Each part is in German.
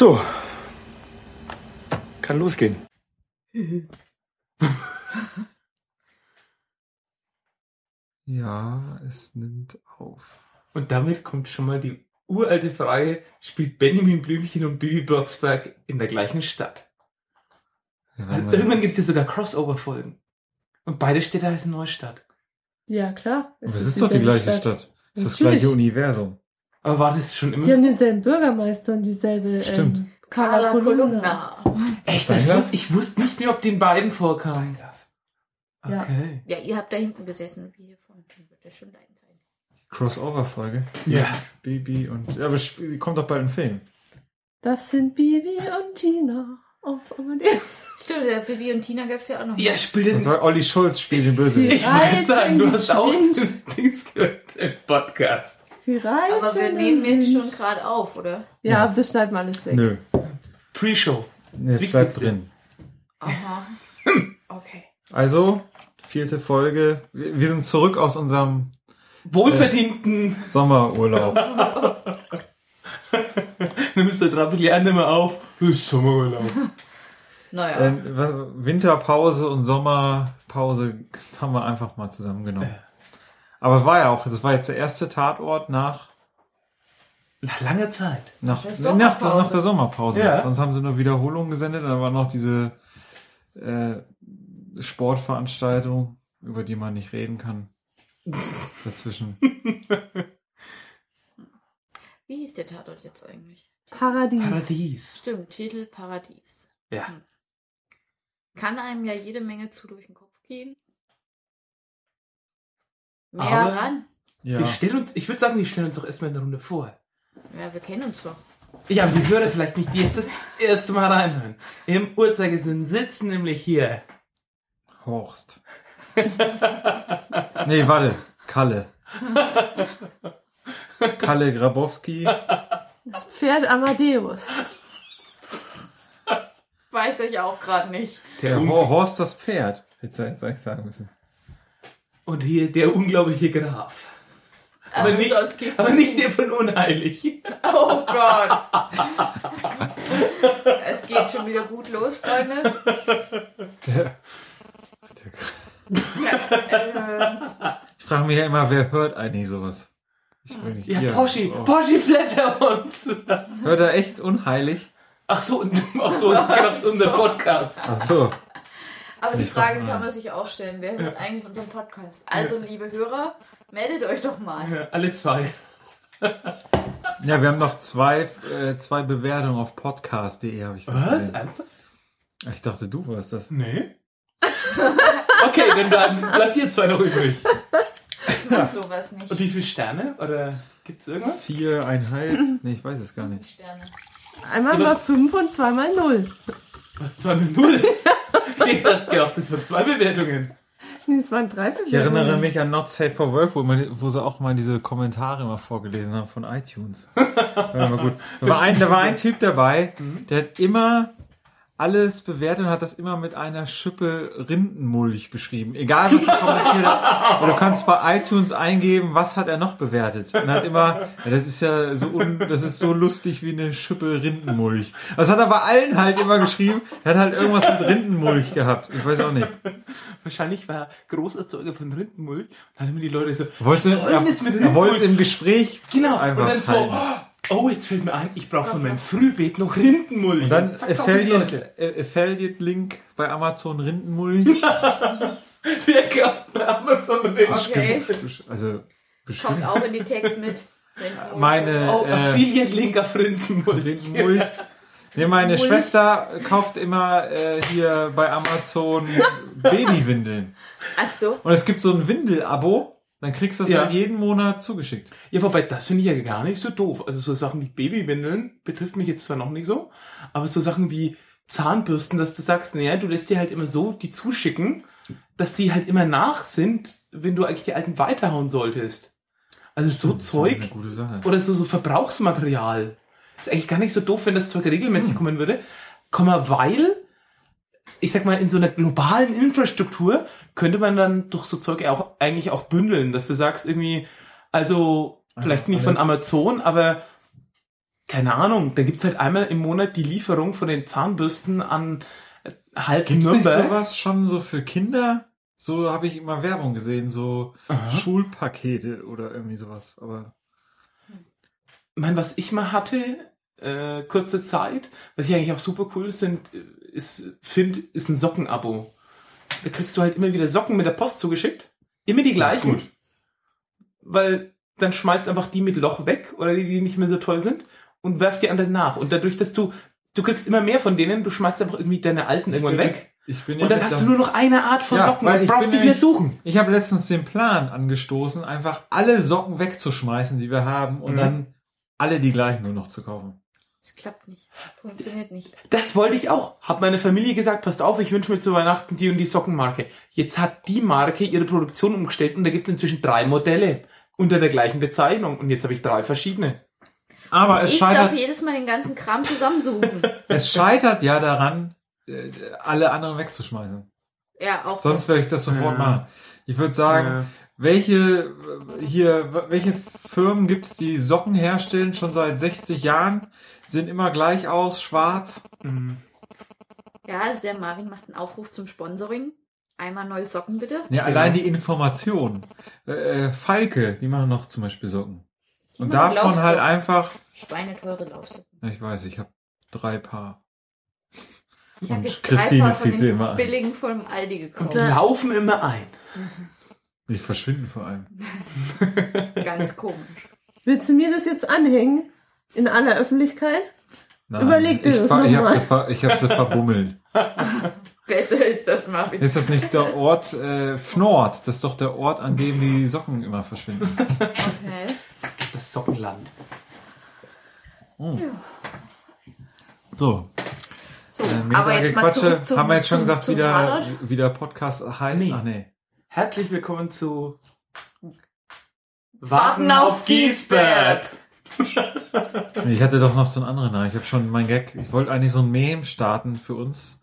So. Kann losgehen. Ja, es nimmt auf. Und damit kommt schon mal die uralte Frage, spielt Benjamin Blümchen und Bibi Blocksberg in der gleichen Stadt? Ja, wenn irgendwann gibt es ja sogar Crossover-Folgen. Und beide Städte heißen Neustadt. Ja, klar. aber es ist doch die gleiche Stadt. Es ist das gleiche Universum. Aber war das schon immer Sie haben denselben Bürgermeister und dieselbe Stimmt. Ähm, Carla Kolumna. Echt? Das Steinglas? wus- ich wusste nicht mehr, ob den beiden vorkamen. Ja. Okay. Ja, ihr habt da hinten gesessen, wie hier vorne. Wird das schon dein sein. Crossover-Folge. Ja. Baby und. Ja, aber kommt doch bald ein Film. Das sind Bibi und Tina auf Amadeus. Stimmt, der Bibi und Tina gab es ja auch noch. Ja, spielt den. zwar Olli Schulz spielt den Bösewicht. Ich wollte sagen, du hast auch Dings gehört im Podcast. Sie reiten Aber wir nehmen jetzt schon gerade auf, oder? Ja, das schneiden wir alles weg. Nö. Pre-Show. Nee, es bleibt drin. Aha. Okay. Also, vierte Folge. Wir sind zurück aus unserem Wohlverdienten. Sommerurlaub. Nimmst du Drapelier nicht mehr auf. Das ist Sommerurlaub. Naja. äh, wa- Winterpause und Sommerpause haben wir einfach mal zusammengenommen. Aber es war ja auch, das war jetzt der erste Tatort nach Nach langer Zeit. nach, Der nach, Sommerpause. nach der Sommerpause. Ja. Sonst haben sie nur Wiederholungen gesendet. Dann war noch diese äh, Sportveranstaltung, über die man nicht reden kann. Dazwischen. Wie hieß der Tatort jetzt eigentlich? Paradies. Paradies. Stimmt, Titel Paradies. Ja. Hm. Kann einem ja jede Menge zu durch den Kopf gehen. Mehr Aber- ran. Ja. Wir stellen uns, ich würde sagen, wir stellen uns doch erstmal in der Runde vor. Ja, wir kennen uns doch. Ja, aber die Hörer vielleicht nicht, die jetzt das erste Mal reinhören. Im Uhrzeigersinn sitzen nämlich hier. Horst. nee, warte. Kalle. Kalle Grabowski. Das Pferd Amadeus. Weiß ich auch gerade nicht. Der Horst das Pferd. Hätte ich jetzt sagen müssen. Und hier der unglaubliche Graf. Aber, nicht, sonst geht's aber nicht der von Unheilig. Oh Gott. es geht schon wieder gut los, Freunde. Der, der, ich frage mich ja immer, wer hört eigentlich sowas? Ich will nicht Ja, ihr. Poschi, Oh. Poschi flatter uns. Hört er echt unheilig? Ach so, und, ach so, unser Podcast. Ach so. Aber die Frage kann man sich auch stellen. Wer hört eigentlich unseren Podcast? Also, liebe Hörer, meldet euch doch mal. Ja, alle zwei. Ja, wir haben noch zwei, äh, zwei Bewertungen auf podcast.de, habe ich Was? Ernsthaft? Ich dachte, du warst das. Nee. Okay, dann bleiben, bleibt hier zwei noch übrig. Ach, sowas nicht. Und wie viele Sterne? Oder gibt's irgendwas? Viereinhalb? Nee, ich weiß es gar nicht. Sterne. Einmal mal 5 und zweimal 0. Was? Zwei mit null? Ich gedacht, das waren zwei Bewertungen. Nee, es waren drei Ich erinnere mich an Not Safe for Work, wo, man, wo sie auch mal diese Kommentare immer vorgelesen haben von iTunes. War immer gut. Da war, ein, da war ein Typ dabei, der hat immer alles bewertet und hat das immer mit einer Schippe Rindenmulch beschrieben. Egal, was er kommentiert hat. Und du kannst bei iTunes eingeben, was hat er noch bewertet. Und hat immer, ja, das ist ja so un, das ist so lustig wie eine Schippe Rindenmulch. Das hat er bei allen halt immer geschrieben. Er hat halt irgendwas mit Rindenmulch gehabt. Ich weiß auch nicht. Wahrscheinlich war er Großerzeuger von Rindenmulch. Dann haben die Leute so, Wollte, was soll das mit er wollte es Rindenmulch? im Gespräch Genau, einfach und dann so, halten. Oh, jetzt fällt mir ein, ich brauche von meinem Frühbeet noch Rindenmulch. Und dann Affiliate-Link bei Amazon Rindenmulch. Wer kauft bei Amazon Rindenmulch? Okay. Also Kommt bestimmt auch in die Text mit. Meine Oh, äh, Affiliate-Link auf Rindenmulch. Rindenmulch. Nee, meine Schwester kauft immer äh, hier bei Amazon Babywindeln. Ach so. Und es gibt so ein Windel-Abo. Dann kriegst du das Ja. halt jeden Monat zugeschickt. Ja, wobei, das finde ich ja gar nicht so doof. Also so Sachen wie Babywindeln betrifft mich jetzt zwar noch nicht so, aber so Sachen wie Zahnbürsten, dass du sagst, naja, du lässt dir halt immer so die zuschicken, dass die halt immer nach sind, wenn du eigentlich die alten weiterhauen solltest. Also so Das Zeug Eine gute Sache. oder so, so Verbrauchsmaterial. Ist eigentlich gar nicht so doof, wenn das Zeug regelmäßig kommen würde. Komma, weil, ich sag mal, in so einer globalen Infrastruktur könnte man dann durch so Zeug auch eigentlich auch bündeln, dass du sagst irgendwie, also vielleicht nicht von. Amazon, aber keine Ahnung, da gibt's halt einmal im Monat die Lieferung von den Zahnbürsten an äh, halb Gibt's Nürnberg. sowas schon so für Kinder? So habe ich immer Werbung gesehen, so Aha. Schulpakete oder irgendwie sowas. Aber Ich meine, was ich mal hatte, äh, kurze Zeit, was ich eigentlich auch super cool sind, äh, ist, finde, ist ein Sockenabo. Da kriegst du halt immer wieder Socken mit der Post zugeschickt. Immer die gleichen. Gut. Weil dann schmeißt einfach die mit Loch weg oder die, die nicht mehr so toll sind und werft die anderen nach. Und dadurch, dass du, du kriegst immer mehr von denen, du schmeißt einfach irgendwie deine alten irgendwann weg. ich bin ja Und dann hast du nur noch eine Art von Ja, Socken weil und brauchst nicht mehr suchen. Ich habe letztens den Plan angestoßen, einfach alle Socken wegzuschmeißen, die wir haben, und Mhm. dann alle die gleichen nur noch zu kaufen. Das klappt nicht. Das funktioniert nicht. Das wollte ich auch. Hab meine Familie gesagt, passt auf, ich wünsche mir zu Weihnachten die und die Sockenmarke. Jetzt hat die Marke ihre Produktion umgestellt und da gibt es inzwischen drei Modelle unter der gleichen Bezeichnung. Und jetzt habe ich drei verschiedene. Aber es ich darf scheitert, jedes Mal den ganzen Kram zusammensuchen. es scheitert ja daran, äh, alle anderen wegzuschmeißen. ja, auch. Sonst werde ich das sofort Ja. machen. Ich würde sagen, Ja. welche äh, hier, welche Firmen gibt's, die Socken herstellen, schon seit 60 Jahren, sehen immer gleich aus, schwarz. Mhm. Ja, also der Marvin macht einen Aufruf zum Sponsoring. Einmal neue Socken bitte. Ja, Genau. allein die Information. Äh, äh, Falke, die machen noch zum Beispiel Socken. Die Und davon halt einfach, Schweineteure Laufsocken. ich weiß, ich habe drei Paar. Ich habe Und jetzt Christine drei Paar von zieht sie den immer an. billigen vom Aldi gekauft. Die laufen immer ein. Die verschwinden vor allem. Ganz komisch. Willst du mir das jetzt anhängen? In aller Öffentlichkeit? Nein, Überleg dir ich, das ver- ich habe mal. sie, ver ich hab sie verbummelt. Besser ist das, Marvin. Ist das nicht der Ort äh, Fnord? Das ist doch der Ort, an dem die Socken immer verschwinden. Okay. Das Sockenland. So, So, äh, aber jetzt mal Quatsche. zurück zum, Haben wir jetzt schon zum, gesagt, zum wie der, Tatort. wie der Podcast heißt? Nee. Ach nee. Herzlich willkommen zu Warten auf Giesbert. Ich hatte doch noch so einen anderen Namen. Ich habe schon mein Gag. Ich wollte eigentlich so ein Meme starten für uns.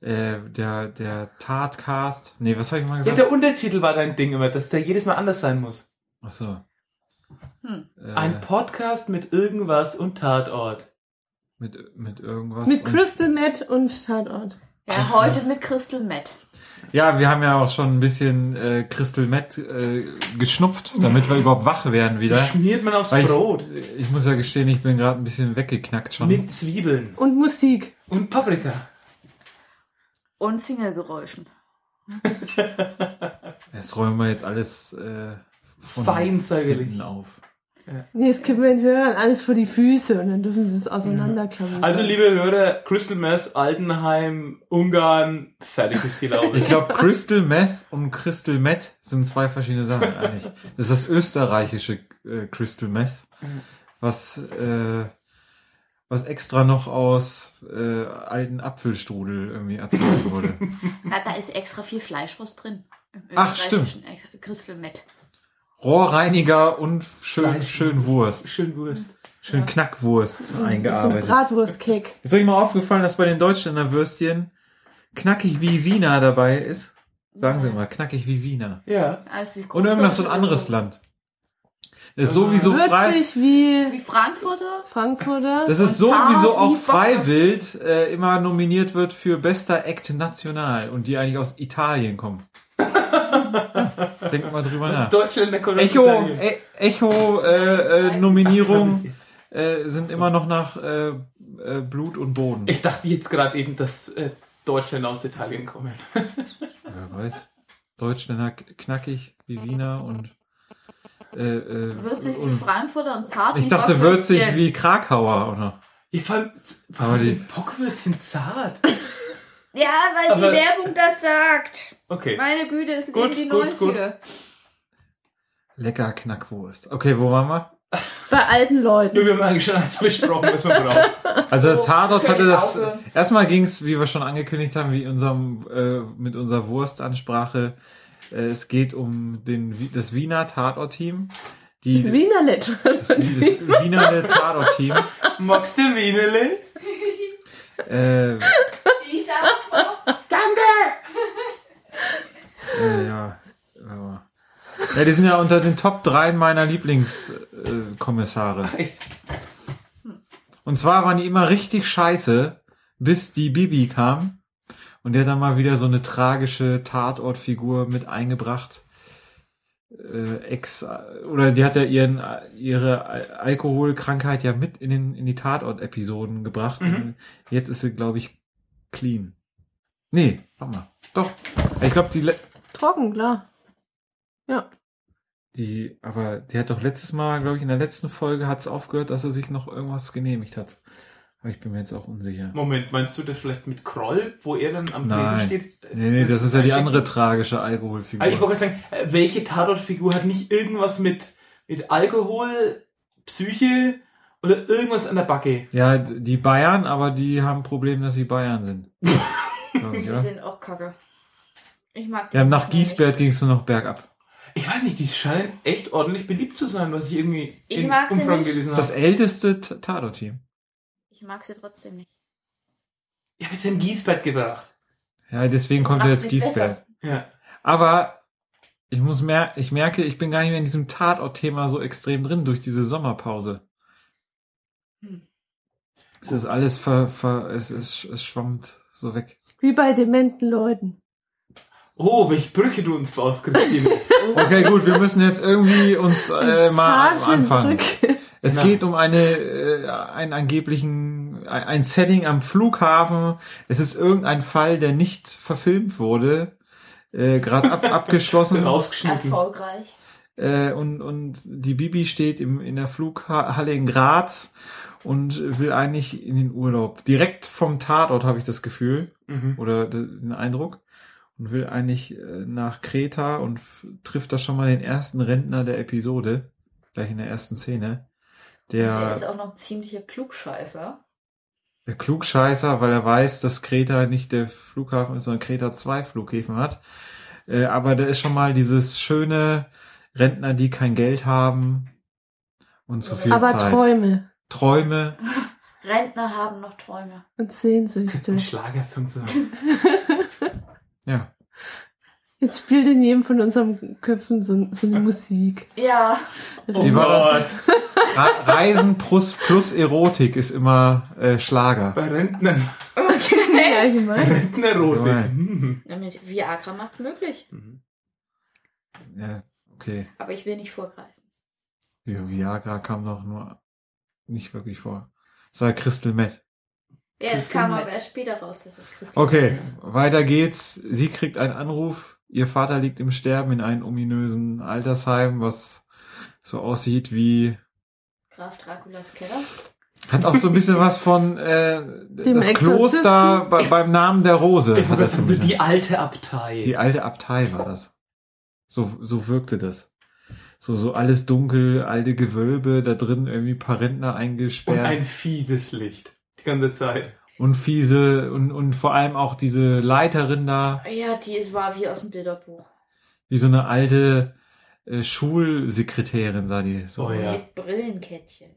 Äh, der, der Tatcast. Nee, was habe ich mal Ja, gesagt? der Untertitel war dein Ding immer, dass der jedes Mal anders sein muss. Ach so. Hm. Äh, Ein Podcast mit irgendwas und Tatort. mit, mit irgendwas. Mit Crystal Matt und Tatort. Ja, heute mit Crystal Matt. Ja, wir haben ja auch schon ein bisschen äh, Crystal Meth äh, geschnupft, damit wir überhaupt wach werden wieder. Schmiert man aufs Weil Brot. Ich, ich muss ja gestehen, ich bin gerade ein bisschen weggeknackt schon. Mit Zwiebeln. Und Musik. Und Paprika. Und Single-Geräuschen. Das räumen wir jetzt alles äh, von Fein säuberlich. hinten auf. Nee, das können wir den Hörern alles vor die Füße und dann dürfen sie es auseinanderklammern. Also, liebe Hörer, Crystal Mess, Altenheim, Ungarn, fertig ist die Laube. Ich glaube, Crystal Meth und Crystal Meth sind zwei verschiedene Sachen eigentlich. Das ist das österreichische äh, Crystal Meth, was äh, was extra noch aus äh, alten Apfelstrudel irgendwie erzeugt wurde. Na, da ist extra viel Fleischwurst drin. Im Ach, österreichischen Ex- Crystal Matt. Rohrreiniger und schön Fleisch. schön Wurst, Schön Wurst. schön Ja. Knackwurst so ein eingearbeitet. Bratwurstcake. Ist euch mal aufgefallen, dass bei den Deutschländer Würstchen knackig wie Wiener dabei ist? Sagen Sie mal, knackig wie Wiener. Ja. Also Und irgendwas so ein anderes Land. Das ist sowieso frei. Würzig wie Wie Frankfurter? Frankfurter. Das ist sowieso auch Freiwild äh, immer nominiert wird für bester Act National und die eigentlich aus Italien kommen. Denkt mal drüber nach. Deutschland, der Kolonie. Echo, e Echo äh, äh, Nominierung äh, sind immer noch nach äh, äh, Blut und Boden. Ich dachte jetzt gerade eben, dass äh, Deutschland aus Italien kommen. Wer weiß. Deutschländer knackig wie Wiener und äh, äh, Würzig wie Frankfurter und zart ich wie dachte würzig wie Krakauer oder Ich fand, Aber warum die- sind Bockwürstchen zart? Ja, weil Aber- die Werbung das sagt. Okay. Meine Güte, es Gut, leben die gut, 90er. lecker Knackwurst. Okay, wo waren wir? Bei alten Leuten. Nur wir haben eigentlich schon alles besprochen, was wir brauchen. Also So, Tatort hatte das. aufhören. Erstmal ging es, wie wir schon angekündigt haben, wie unserem äh, mit unserer Wurstansprache. Äh, es geht um den das Wiener Tatort-Team. Die, Das Wiener Letter. das, das Wiener Tatort-Team. Magst du Wienele? Äh, Sag, äh, ja, aber- ja, die sind ja unter den Top 3 meiner Lieblingskommissare. Echt? Und zwar waren die immer richtig scheiße, bis die Bibi kam. Und der hat dann mal wieder so eine tragische Tatortfigur mit eingebracht. Äh, ex, oder die hat ja ihren, ihre Al- Alkoholkrankheit ja mit in, den, in die Tatort-Episoden gebracht. Mhm. Jetzt ist sie, glaube ich, clean. Nee, warte mal. Doch. Ich glaube, die, le- Trocken, klar. Ja. die, aber die hat doch letztes Mal, glaube ich, in der letzten Folge hat es aufgehört, dass er sich noch irgendwas genehmigt hat. Aber ich bin mir jetzt auch unsicher. Moment, meinst du das vielleicht mit Kroll, wo er dann am Tresen steht? Nee, nee, das ist ja die andere tragische Alkoholfigur. Aber ich wollte gerade sagen, äh, welche Tatortfigur hat nicht irgendwas mit, mit Alkohol, Psyche oder irgendwas an der Backe? Ja, die Bayern, aber die haben ein Problem, dass sie Bayern sind. Ich, Die sind auch kacke. Ich mag die Ja, nach. Giesbert ging es nur noch bergab. Ich weiß nicht, die scheinen echt ordentlich beliebt zu sein, was ich irgendwie Ich in mag sie Umfragen nicht. gelesen Das ist das habe. älteste T- Tatort-Team. Ich mag sie trotzdem nicht. Ich habe jetzt in Giesbert gebracht. Ja, deswegen kommt macht jetzt Giesbert. Ja. Aber ich muss mer ich merke, ich bin gar nicht mehr in diesem Tatort-Thema so extrem drin durch diese Sommerpause. Es ist alles ver, ver es, es, es schwammt so weg. Wie bei dementen Leuten. Oh, welche Brücke du uns baust, Christine. Okay, gut, wir müssen jetzt irgendwie uns äh, mal anfangen. Es Na. geht um eine, äh, einen angeblichen, ein ein Setting am Flughafen. Es ist irgendein Fall, der nicht verfilmt wurde, äh, gerade ab, abgeschlossen. Rausgeschnitten. Erfolgreich. Äh, und, und die Bibi steht im, in der Flughalle in Graz und will eigentlich in den Urlaub. Direkt vom Tatort habe ich das Gefühl Mhm. oder de- den Eindruck und will eigentlich äh, nach Kreta und trifft da schon mal den ersten Rentner der Episode, gleich in der ersten Szene. Der, Der ist auch noch ein ziemlicher Klugscheißer. der Klugscheißer, weil er weiß, dass Kreta nicht der Flughafen ist, sondern Kreta zwei Flughäfen hat. Äh, aber da ist schon mal dieses schöne Rentner, die kein Geld haben und zu viel Aber Zeit. Träume Träume. Rentner haben noch Träume. und Sehnsüchte. Ein Schlagersong so. Ja. Jetzt spielt in jedem von unseren Köpfen so, so eine Musik. Ja. Oh Gott. Reisen plus, plus Erotik ist immer äh, Schlager. Bei Rentnern. Nee, allgemein. Rentnerotik. Nein. Hm. Ja, Mit Viagra macht's möglich. Ja, okay. Aber ich will nicht vorgreifen. Vi- Viagra kam doch nur nicht wirklich vor. Das war Crystal Meth. Ja, das Crystal kam Meth. aber erst später raus, dass es Christoph Okay, ist. weiter geht's. Sie kriegt einen Anruf. Ihr Vater liegt im Sterben in einem ominösen Altersheim, was so aussieht wie Graf Draculas Keller. hat auch so ein bisschen was von äh, Dem das Exorzisten? Kloster bei, beim Namen der Rose. Ich Hat das so die alte Abtei. Die alte Abtei war das. So, so wirkte das. So, so alles dunkel, alte Gewölbe, da drin irgendwie ein paar Rentner und eingesperrt. ein fieses Licht. Die ganze Zeit. Und fiese, und, und vor allem auch diese Leiterin da, Ja, die ist, war wie aus dem Bilderbuch. wie so eine alte äh, Schulsekretärin sah die so Oh ja. Mit Brillenkettchen.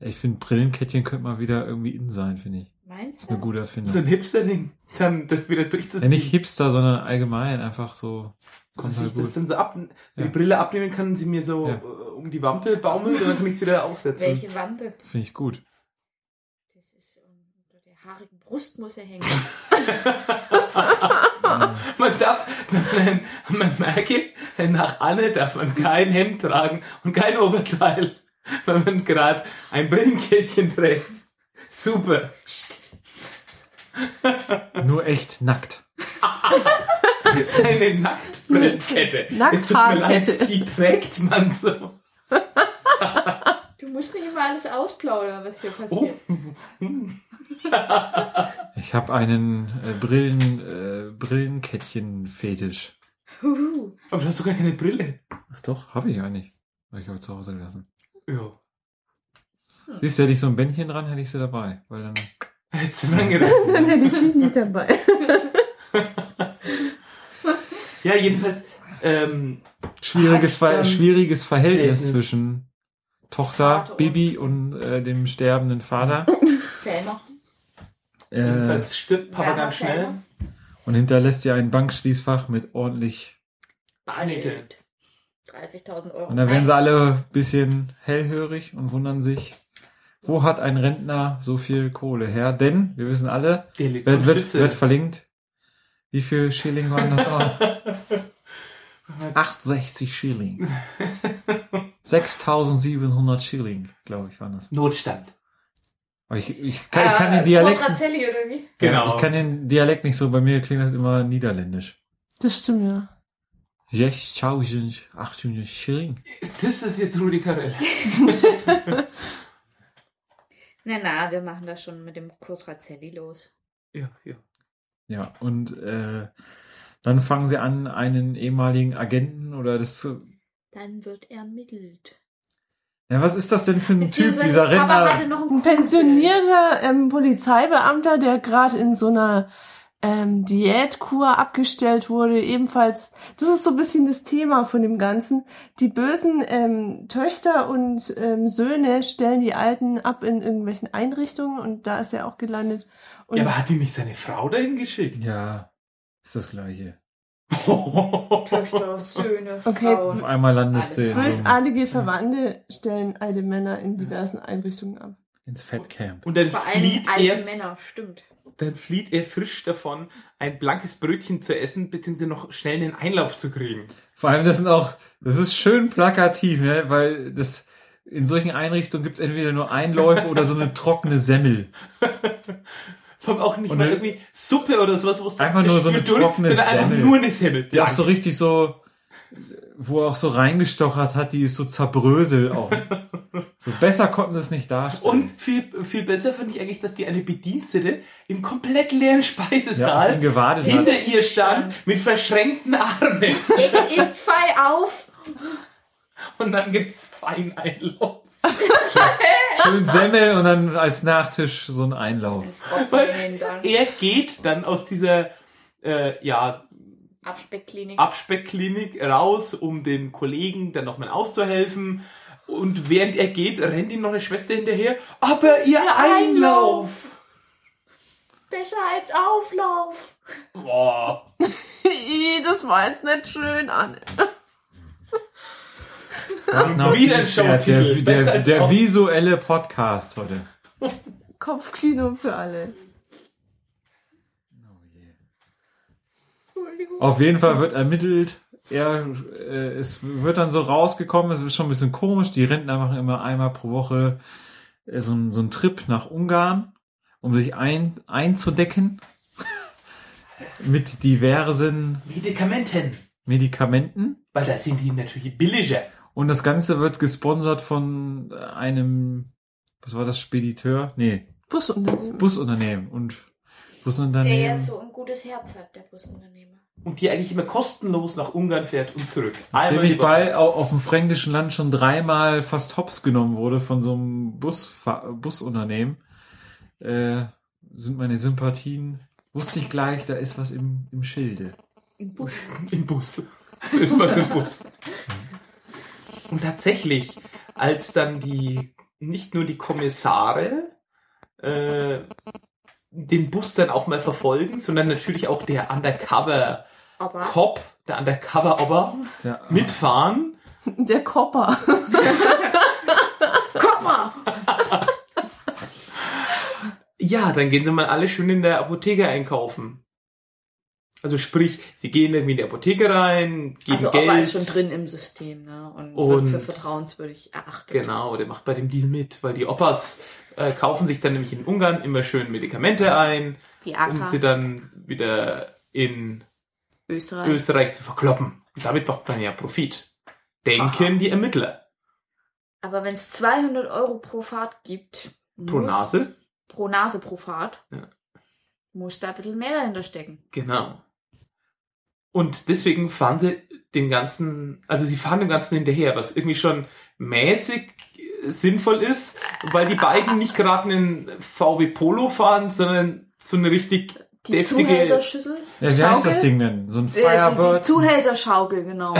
Ich finde, Brillenkettchen könnte mal wieder irgendwie in sein, finde ich. Das Meinst ist du? eine gute So Erfindung. ein Hipster-Ding. Dann das wieder durchzuziehen. Ja, nicht Hipster, sondern allgemein einfach so. So, Kommt dass halt ich das gut. dann so ab, so Ja. die Brille abnehmen kann und sie mir so Ja. äh, um die Wampe baumelt und dann kann ich es wieder aufsetzen. Welche Wampe? Finde ich gut. Das ist um, unter der haarigen Brust muss er hängen. Man darf, man, man merke, nach Anne darf man kein Hemd tragen und kein Oberteil, weil man gerade ein Brillenkettchen trägt. Super. Nur echt nackt. Eine Nacktbrillenkette. Nackthaarkette. die trägt man so. Du musst nicht immer alles ausplaudern, was hier Oh. passiert. Ich habe einen äh, Brillen, äh, Brillenkettchen-Fetisch. Aber du hast doch gar keine Brille. Ach doch, habe ich eigentlich. Habe ich heute zu Hause gelassen. Ja. Siehst du, hätte ich so ein Bändchen dran, hätte ich sie dabei. Weil dann. Hättest du dran gedacht. Dann hätte ich dich nicht dabei. Ja, jedenfalls, ähm, Schwieriges, Ver ähm, schwieriges Verhältnis Verhältnis. zwischen Tochter, Vater und- Bibi und äh, dem sterbenden Vater. Fähmer. Äh, jedenfalls stirbt Papa Werner ganz schnell. Und hinterlässt ihr ein Bankschließfach mit ordentlich. Bargeld. 30.000 Euro. Und dann werden sie alle ein bisschen hellhörig und wundern sich, Wo hat ein Rentner so viel Kohle her? Denn, wir wissen alle, wird, wird, wird verlinkt. Wie viel Schilling waren das noch? 68 Schilling. 6700 Schilling, glaube ich, waren das. Notstand. Ich, ich, kann, ich kann den Dialekt, oder wie? Genau. ich kann den Dialekt nicht so, bei mir klingt das immer niederländisch. Das stimmt, ja. 6800 Schilling. Das ist jetzt Rudi Carell. Na, na, wir machen das schon mit dem Kurt Razzelli los. Ja, ja. Ja, und äh, dann fangen sie an, einen ehemaligen Agenten oder das zu- Dann wird ermittelt. Ja, was ist das denn für ein Typ, dieser einen Ein pensionierter ähm, Polizeibeamter, der gerade in so einer ähm, Diätkur abgestellt wurde, ebenfalls. Das ist so ein bisschen das Thema von dem Ganzen. Die bösen ähm, Töchter und ähm, Söhne stellen die Alten ab in irgendwelchen Einrichtungen und da ist er auch gelandet. Und Ja, aber hat ihn nicht seine Frau dahin geschickt? Ja, ist das gleiche. Töchter, Söhne, Okay. Auf Frauen. einmal landest du Alles in so einem, bösartige Verwandte stellen alte Männer in diversen Einrichtungen ab. ins Fettcamp. Und dann Vor allem flieht alte er, Männer, stimmt. dann flieht er frisch davon, ein blankes Brötchen zu essen, beziehungsweise noch schnell einen Einlauf zu kriegen. Vor allem, das sind auch, das ist schön plakativ, ne? weil das in solchen Einrichtungen gibt's entweder nur Einläufe oder so eine trockene Semmel. Vor allem auch nicht Und mal dann- irgendwie Suppe oder sowas, wo es Einfach nur so eine trockene sondern einfach Semmel. nur eine Semmel. Die auch so richtig so, wo er auch so reingestochert hat, die ist so zerbrösel auch. So besser konnten sie es nicht darstellen. Und viel, viel besser finde ich eigentlich, dass die eine Bedienstete im komplett leeren ja, Speisesaal gewartet hinter hat. ihr stand mit verschränkten Armen. Jetzt ist Fei auf. Und dann gibt's feinen Einlauf. Schön Semmel und dann als Nachtisch so ein Einlauf. Er geht dann aus dieser äh, ja, Abspeckklinik. Abspeckklinik raus, um den Kollegen dann nochmal auszuhelfen. Und während er geht, rennt ihm noch eine Schwester hinterher. Aber ihr Einlauf! Besser als Auflauf. Boah. Das war jetzt nicht schön, Anne. Wieder ein Showtitel. Der, der, der visuelle Podcast heute. Kopfkino für alle. Auf jeden Fall wird ermittelt. Er, äh, es wird dann so rausgekommen, es ist schon ein bisschen komisch. Die Rentner machen immer einmal pro Woche äh, so, ein- so einen Trip nach Ungarn, um sich ein, einzudecken mit diversen Medikamenten. Medikamenten. Weil da sind die natürlich billiger. Und das Ganze wird gesponsert von einem, was war das, Spediteur? Nee, Busunternehmen. Busunternehmen. Und Der Busunternehmen. ja so ein gutes Herz hat, der Busunternehmer. Und die eigentlich immer kostenlos nach Ungarn fährt und zurück. Dem die ich bei au- auf dem fränkischen Land schon dreimal fast hops genommen wurde von so einem Busfa Busunternehmen, äh, sind meine Sympathien, wusste ich gleich, da ist was im, im Schilde. Im Busch. Im Bus. Das war der Bus. Und tatsächlich, als dann die, nicht nur die Kommissare, äh, den Bus dann auch mal verfolgen, sondern natürlich auch der Undercover Aber Cop, der Undercover Ober mitfahren. Der Kopper. guck mal! Ja, dann gehen sie mal alle schön in der Apotheke einkaufen. Also sprich, sie gehen irgendwie in die Apotheke rein, geben Also Geld. Opa ist schon drin im System, ne? Und, Und- wird für vertrauenswürdig erachtet. Genau, der macht bei dem Deal mit, weil die Opas äh, kaufen sich dann nämlich in Ungarn immer schön Medikamente ein, um sie dann wieder in Österreich. Österreich zu verkloppen. Und damit macht man ja Profit. Denken Aha. die Ermittler. Aber wenn es 200 Euro pro Fahrt gibt, Pro Nase? Pro Nase pro Fahrt, Ja. muss da ein bisschen mehr dahinter stecken. Genau. Und deswegen fahren sie den ganzen, also sie fahren dem Ganzen hinterher, was irgendwie schon mäßig sinnvoll ist, weil die beiden nicht gerade einen VW Polo fahren, sondern so eine richtig Die deftige Zuhälterschüssel? ja, wie heißt das Schaukel? Ding denn? So ein Äh, die, die Firebird Zuhälterschaukel, genau.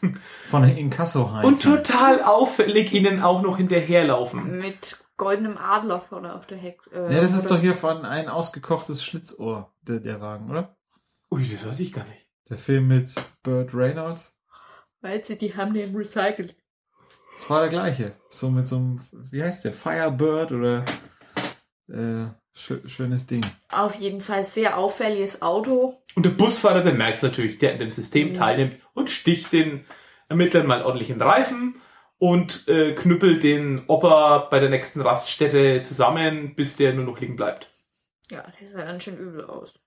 von Inkasso Heinz. und total auffällig ihnen auch noch hinterherlaufen. Mit goldenem Adler vorne auf der Heck. Äh, Ja, das ist doch hier von ein ausgekochtes Schlitzohr, der, der Wagen, oder? Ui, das weiß ich gar nicht. Der Film mit Burt Reynolds. Weil sie, die haben den recycelt. Das war der gleiche. So mit so einem, wie heißt der? Firebird oder äh, schö schönes Ding. Auf jeden Fall sehr auffälliges Auto. Und der Busfahrer bemerkt natürlich, der an dem System teilnimmt und sticht den Ermittlern mal ordentlich in den Reifen und äh, knüppelt den Opa bei der nächsten Raststätte zusammen, bis der nur noch liegen bleibt. Ja, der sah ganz schön übel aus.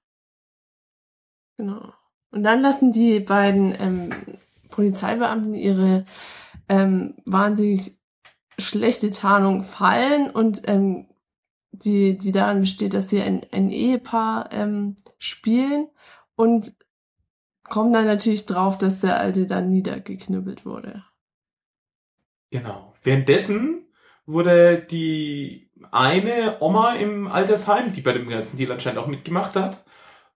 Genau. Und dann lassen die beiden ähm, Polizeibeamten ihre ähm, wahnsinnig schlechte Tarnung fallen und ähm, die, die daran besteht, dass sie ein, ein Ehepaar ähm, spielen und kommen dann natürlich drauf, dass der Alte dann niedergeknüppelt wurde. Genau. Währenddessen wurde die eine Oma im Altersheim, die bei dem ganzen Deal anscheinend auch mitgemacht hat,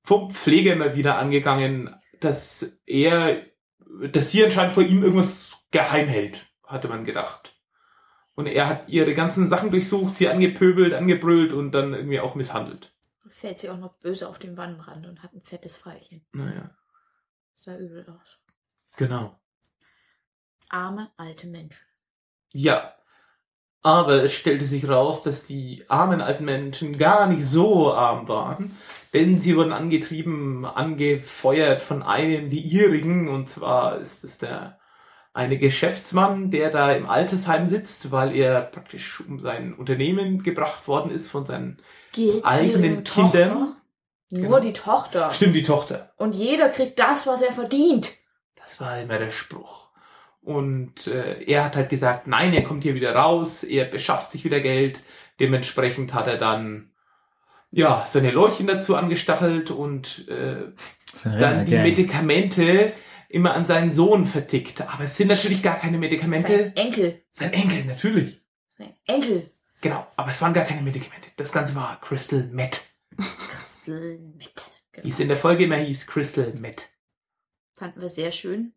vom Pfleger immer wieder angegangen, dass er, dass sie anscheinend vor ihm irgendwas geheim hält, hatte man gedacht. Und er hat ihre ganzen Sachen durchsucht, sie angepöbelt, angebrüllt und dann irgendwie auch misshandelt. Fällt sie auch noch böse auf den Wannenrand und hat ein fettes Pfeilchen. Naja, Sah übel aus. genau. Arme, alte Menschen. Ja. Aber es stellte sich raus, dass die armen alten Menschen gar nicht so arm waren, denn sie wurden angetrieben, angefeuert von einem die ihrigen, und zwar ist es der eine Geschäftsmann, der da im Altersheim sitzt, weil er praktisch um sein Unternehmen gebracht worden ist von seinen Geht Eigenen ihre Tochter? Kindern? Nur Genau. die Tochter. Stimmt, die Tochter. Und jeder kriegt das, was er verdient. Das war immer der Spruch. Und äh, er hat halt gesagt, nein, er kommt hier wieder raus, er beschafft sich wieder Geld. Dementsprechend hat er dann ja seine Leutchen dazu angestachelt und äh, dann die Rennergang. Medikamente immer an seinen Sohn vertickt. Aber es sind natürlich gar keine Medikamente. Sein Enkel. Sein Enkel, natürlich. Sein Enkel. Genau, aber es waren gar keine Medikamente. Das Ganze war Crystal Meth. Crystal mit. Wie es Genau. in der Folge immer hieß, Crystal Meth. Fanden wir sehr schön.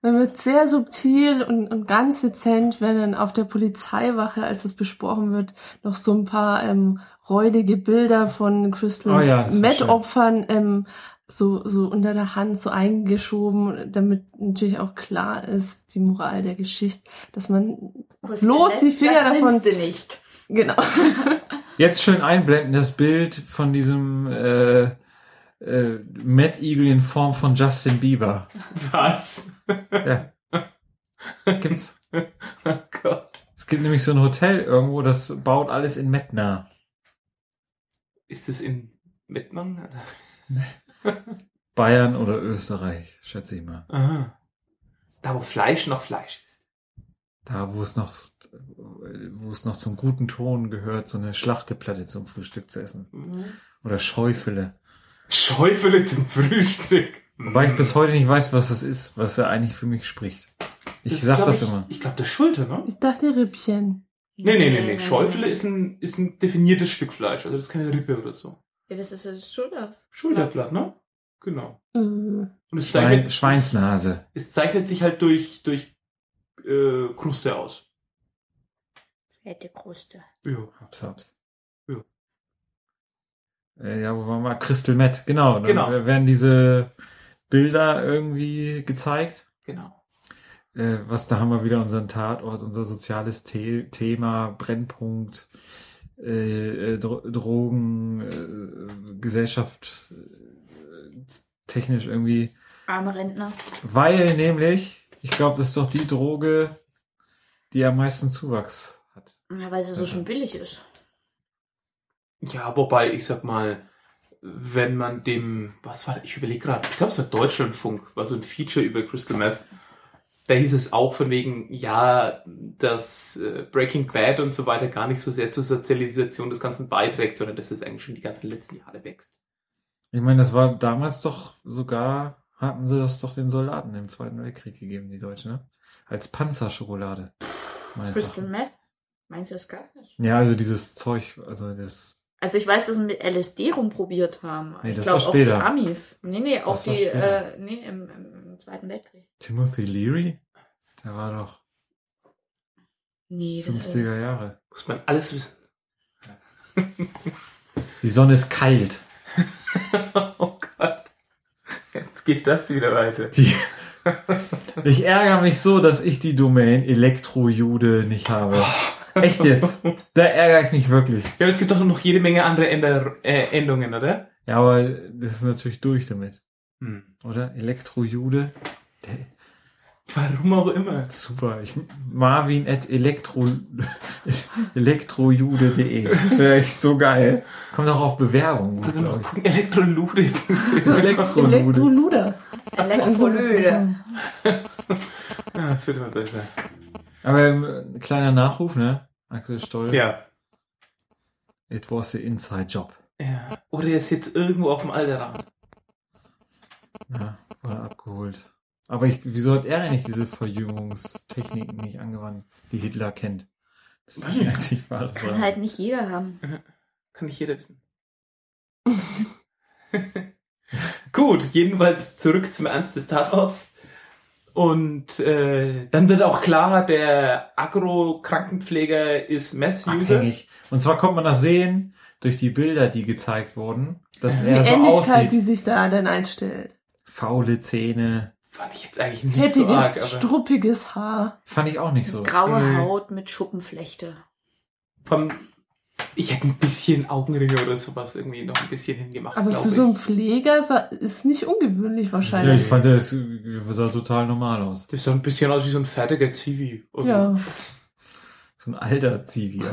Dann wird sehr subtil und, und ganz dezent, wenn dann auf der Polizeiwache, als das besprochen wird, noch so ein paar ähm, räudige Bilder von Crystal Oh ja, schön. Opfern ähm, so, so unter der Hand so eingeschoben, damit natürlich auch klar ist, die Moral der Geschichte, dass man bloß die Finger das davon, du nicht. genau. Jetzt schön einblenden das Bild von diesem äh, äh, Mad Eagle in Form von Justin Bieber. Was? Ja. Gibt's. Oh Gott. Es gibt nämlich so ein Hotel irgendwo, das baut alles in Met nach. Ist es in Mettmann? Bayern oder Österreich, schätze ich mal. Aha. Da, wo Fleisch noch Fleisch ist. Da, wo es noch, wo es noch zum guten Ton gehört, so eine Schlachteplatte zum Frühstück zu essen. Oder Schäufele. Schäufele zum Frühstück. Wobei ich Mm. bis heute nicht weiß, was das ist, was ja eigentlich für mich spricht. Ich sag glaub das ich, immer. Ich glaube, das Schulter, ne? Ich dachte Rippchen. Nee, nee, nee, nee. Schäufele ist ein, ist ein definiertes Stück Fleisch. Also das ist keine Rippe oder so. Ja, das ist das Schulter. Schulterblatt, ne? Genau. Äh, Und es Schwein, zeichnet, Schweinsnase. es zeichnet sich halt durch, durch äh, Kruste aus. Fette Kruste. Ja. Hab's, hab's. Ja. Äh, ja, wo waren wir? Crystal Met, genau. Dann Genau. werden diese Bilder irgendwie gezeigt. Genau. Äh, was, da haben wir wieder unseren Tatort, unser soziales The Thema, Brennpunkt, äh, äh, Dro Drogen, äh, Gesellschaft, äh, technisch irgendwie. Arme Rentner. Weil nämlich, ich glaube, das ist doch die Droge, die am meisten Zuwachs hat. Ja, weil sie so Ja. schön billig ist. Ja, wobei, ich sag mal, wenn man dem, was war, ich überlege gerade, ich glaube, es war Deutschlandfunk, war so ein Feature über Crystal Meth. Da hieß es auch von wegen, ja, dass äh, Breaking Bad und so weiter gar nicht so sehr zur Sozialisation des Ganzen beiträgt, sondern dass es eigentlich schon die ganzen letzten Jahre wächst. Ich meine, das war damals doch sogar, hatten sie das doch den Soldaten im Zweiten Weltkrieg gegeben, die Deutschen, ne? Als Panzerschokolade. Crystal. Meth? Meinst du das gar nicht? Ja, also dieses Zeug, also das. Also ich weiß, dass sie mit LSD rumprobiert haben. Nee, ich das glaube war auch die später. Amis. Nee, nee, auch die, äh, nee, im, im, im Zweiten Weltkrieg. Timothy Leary? Der war doch Nee, der- 50er Jahre. Muss man alles wissen. Die Sonne ist kalt. oh Gott. Jetzt geht das wieder weiter. Die, Ich ärgere mich so, dass ich die Domain Elektrojude nicht habe. Echt jetzt? Da ärgere ich mich wirklich. Ja, aber es gibt doch noch jede Menge andere Änder äh, Endungen, oder? Ja, aber das ist natürlich durch damit. Hm. Oder? Elektrojude. Der- Warum auch immer. Super. Ich, Marvin at elektro, elektrojude.de. Das wäre echt so geil. Kommt auch auf Bewerbung. Also Elektrolude. Elektrolude. Elektroluder. Elektrolyde. ja, das wird immer besser. Aber ähm, ein kleiner Nachruf, ne? Axel Stoll. Ja. It was the inside job. ja. Oder er ist jetzt irgendwo auf dem Alderrand. Ja, wurde abgeholt. Aber ich, wieso hat er eigentlich diese Verjüngungstechniken nicht angewandt, die Hitler kennt? Das ist die einzig wahre Kann Frage. halt nicht jeder haben. Kann nicht jeder wissen. Gut, jedenfalls zurück zum Ernst des Tatorts. Und äh, dann wird auch klar, der Agro-Krankenpfleger ist Meth-User. Abhängig. Und zwar kommt man das sehen durch die Bilder, die gezeigt wurden, dass Die er so Ähnlichkeit, die aussieht. sich da dann einstellt. Faule Zähne. Fand ich jetzt eigentlich nicht so Fettiges, arg, aber struppiges Haar. Fand ich auch nicht so. Graue Nee. Haut mit Schuppenflechte. vom, ich hätte ein bisschen Augenringe oder sowas irgendwie noch ein bisschen hingemacht, Aber für ich. so einen Pfleger ist nicht ungewöhnlich Ja, wahrscheinlich. ich fand, das sah total normal aus. Das sah ein bisschen aus wie so ein fertiger Zivi. Also, Ja. So ein alter Zivi.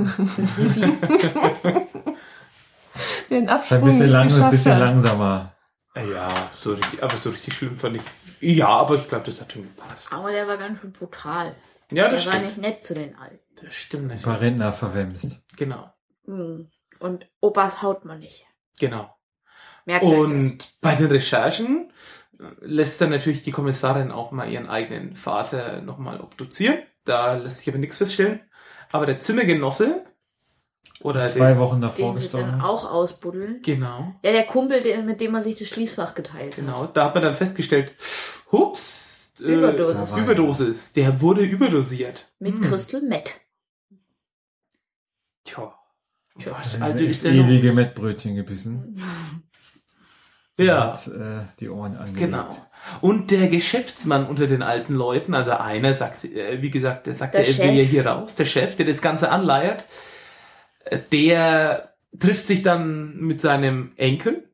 Den Ein Absprung bisschen, nicht lang, ein bisschen hat. langsamer. Ja, so richtig, aber so richtig schlimm fand ich. Ja, aber ich glaube, das hat schon gepasst. Aber der war ganz schön brutal. Ja, der das war stimmt. nicht nett zu den Alten. Das stimmt nicht. paar Rentner verwemst. Genau, Hm. Und Opas haut man nicht. genau. Merkt euch das. Und bei den Recherchen äh, lässt dann natürlich die Kommissarin auch mal ihren eigenen Vater nochmal obduzieren. Da lässt sich aber nichts feststellen. Aber der Zimmergenosse oder Zwei der, Wochen davor Den gestorben. auch ausbuddeln. genau, Ja, der Kumpel, der, mit dem man sich das Schließfach geteilt hat. genau, da hat man dann festgestellt, hups, äh, Überdosis. Überdosis, der wurde überdosiert. Mit Hm. Crystal Meth. Tja. Was, Alter, ist der noch? ewige Mettbrötchen gebissen. Ja. Hat, äh, die Ohren angelegt. Genau. Und der Geschäftsmann unter den alten Leuten, also einer sagt, äh, wie gesagt, der sagt, Der er will ja hier raus, der Chef, der das Ganze anleiert, der trifft sich dann mit seinem Enkel,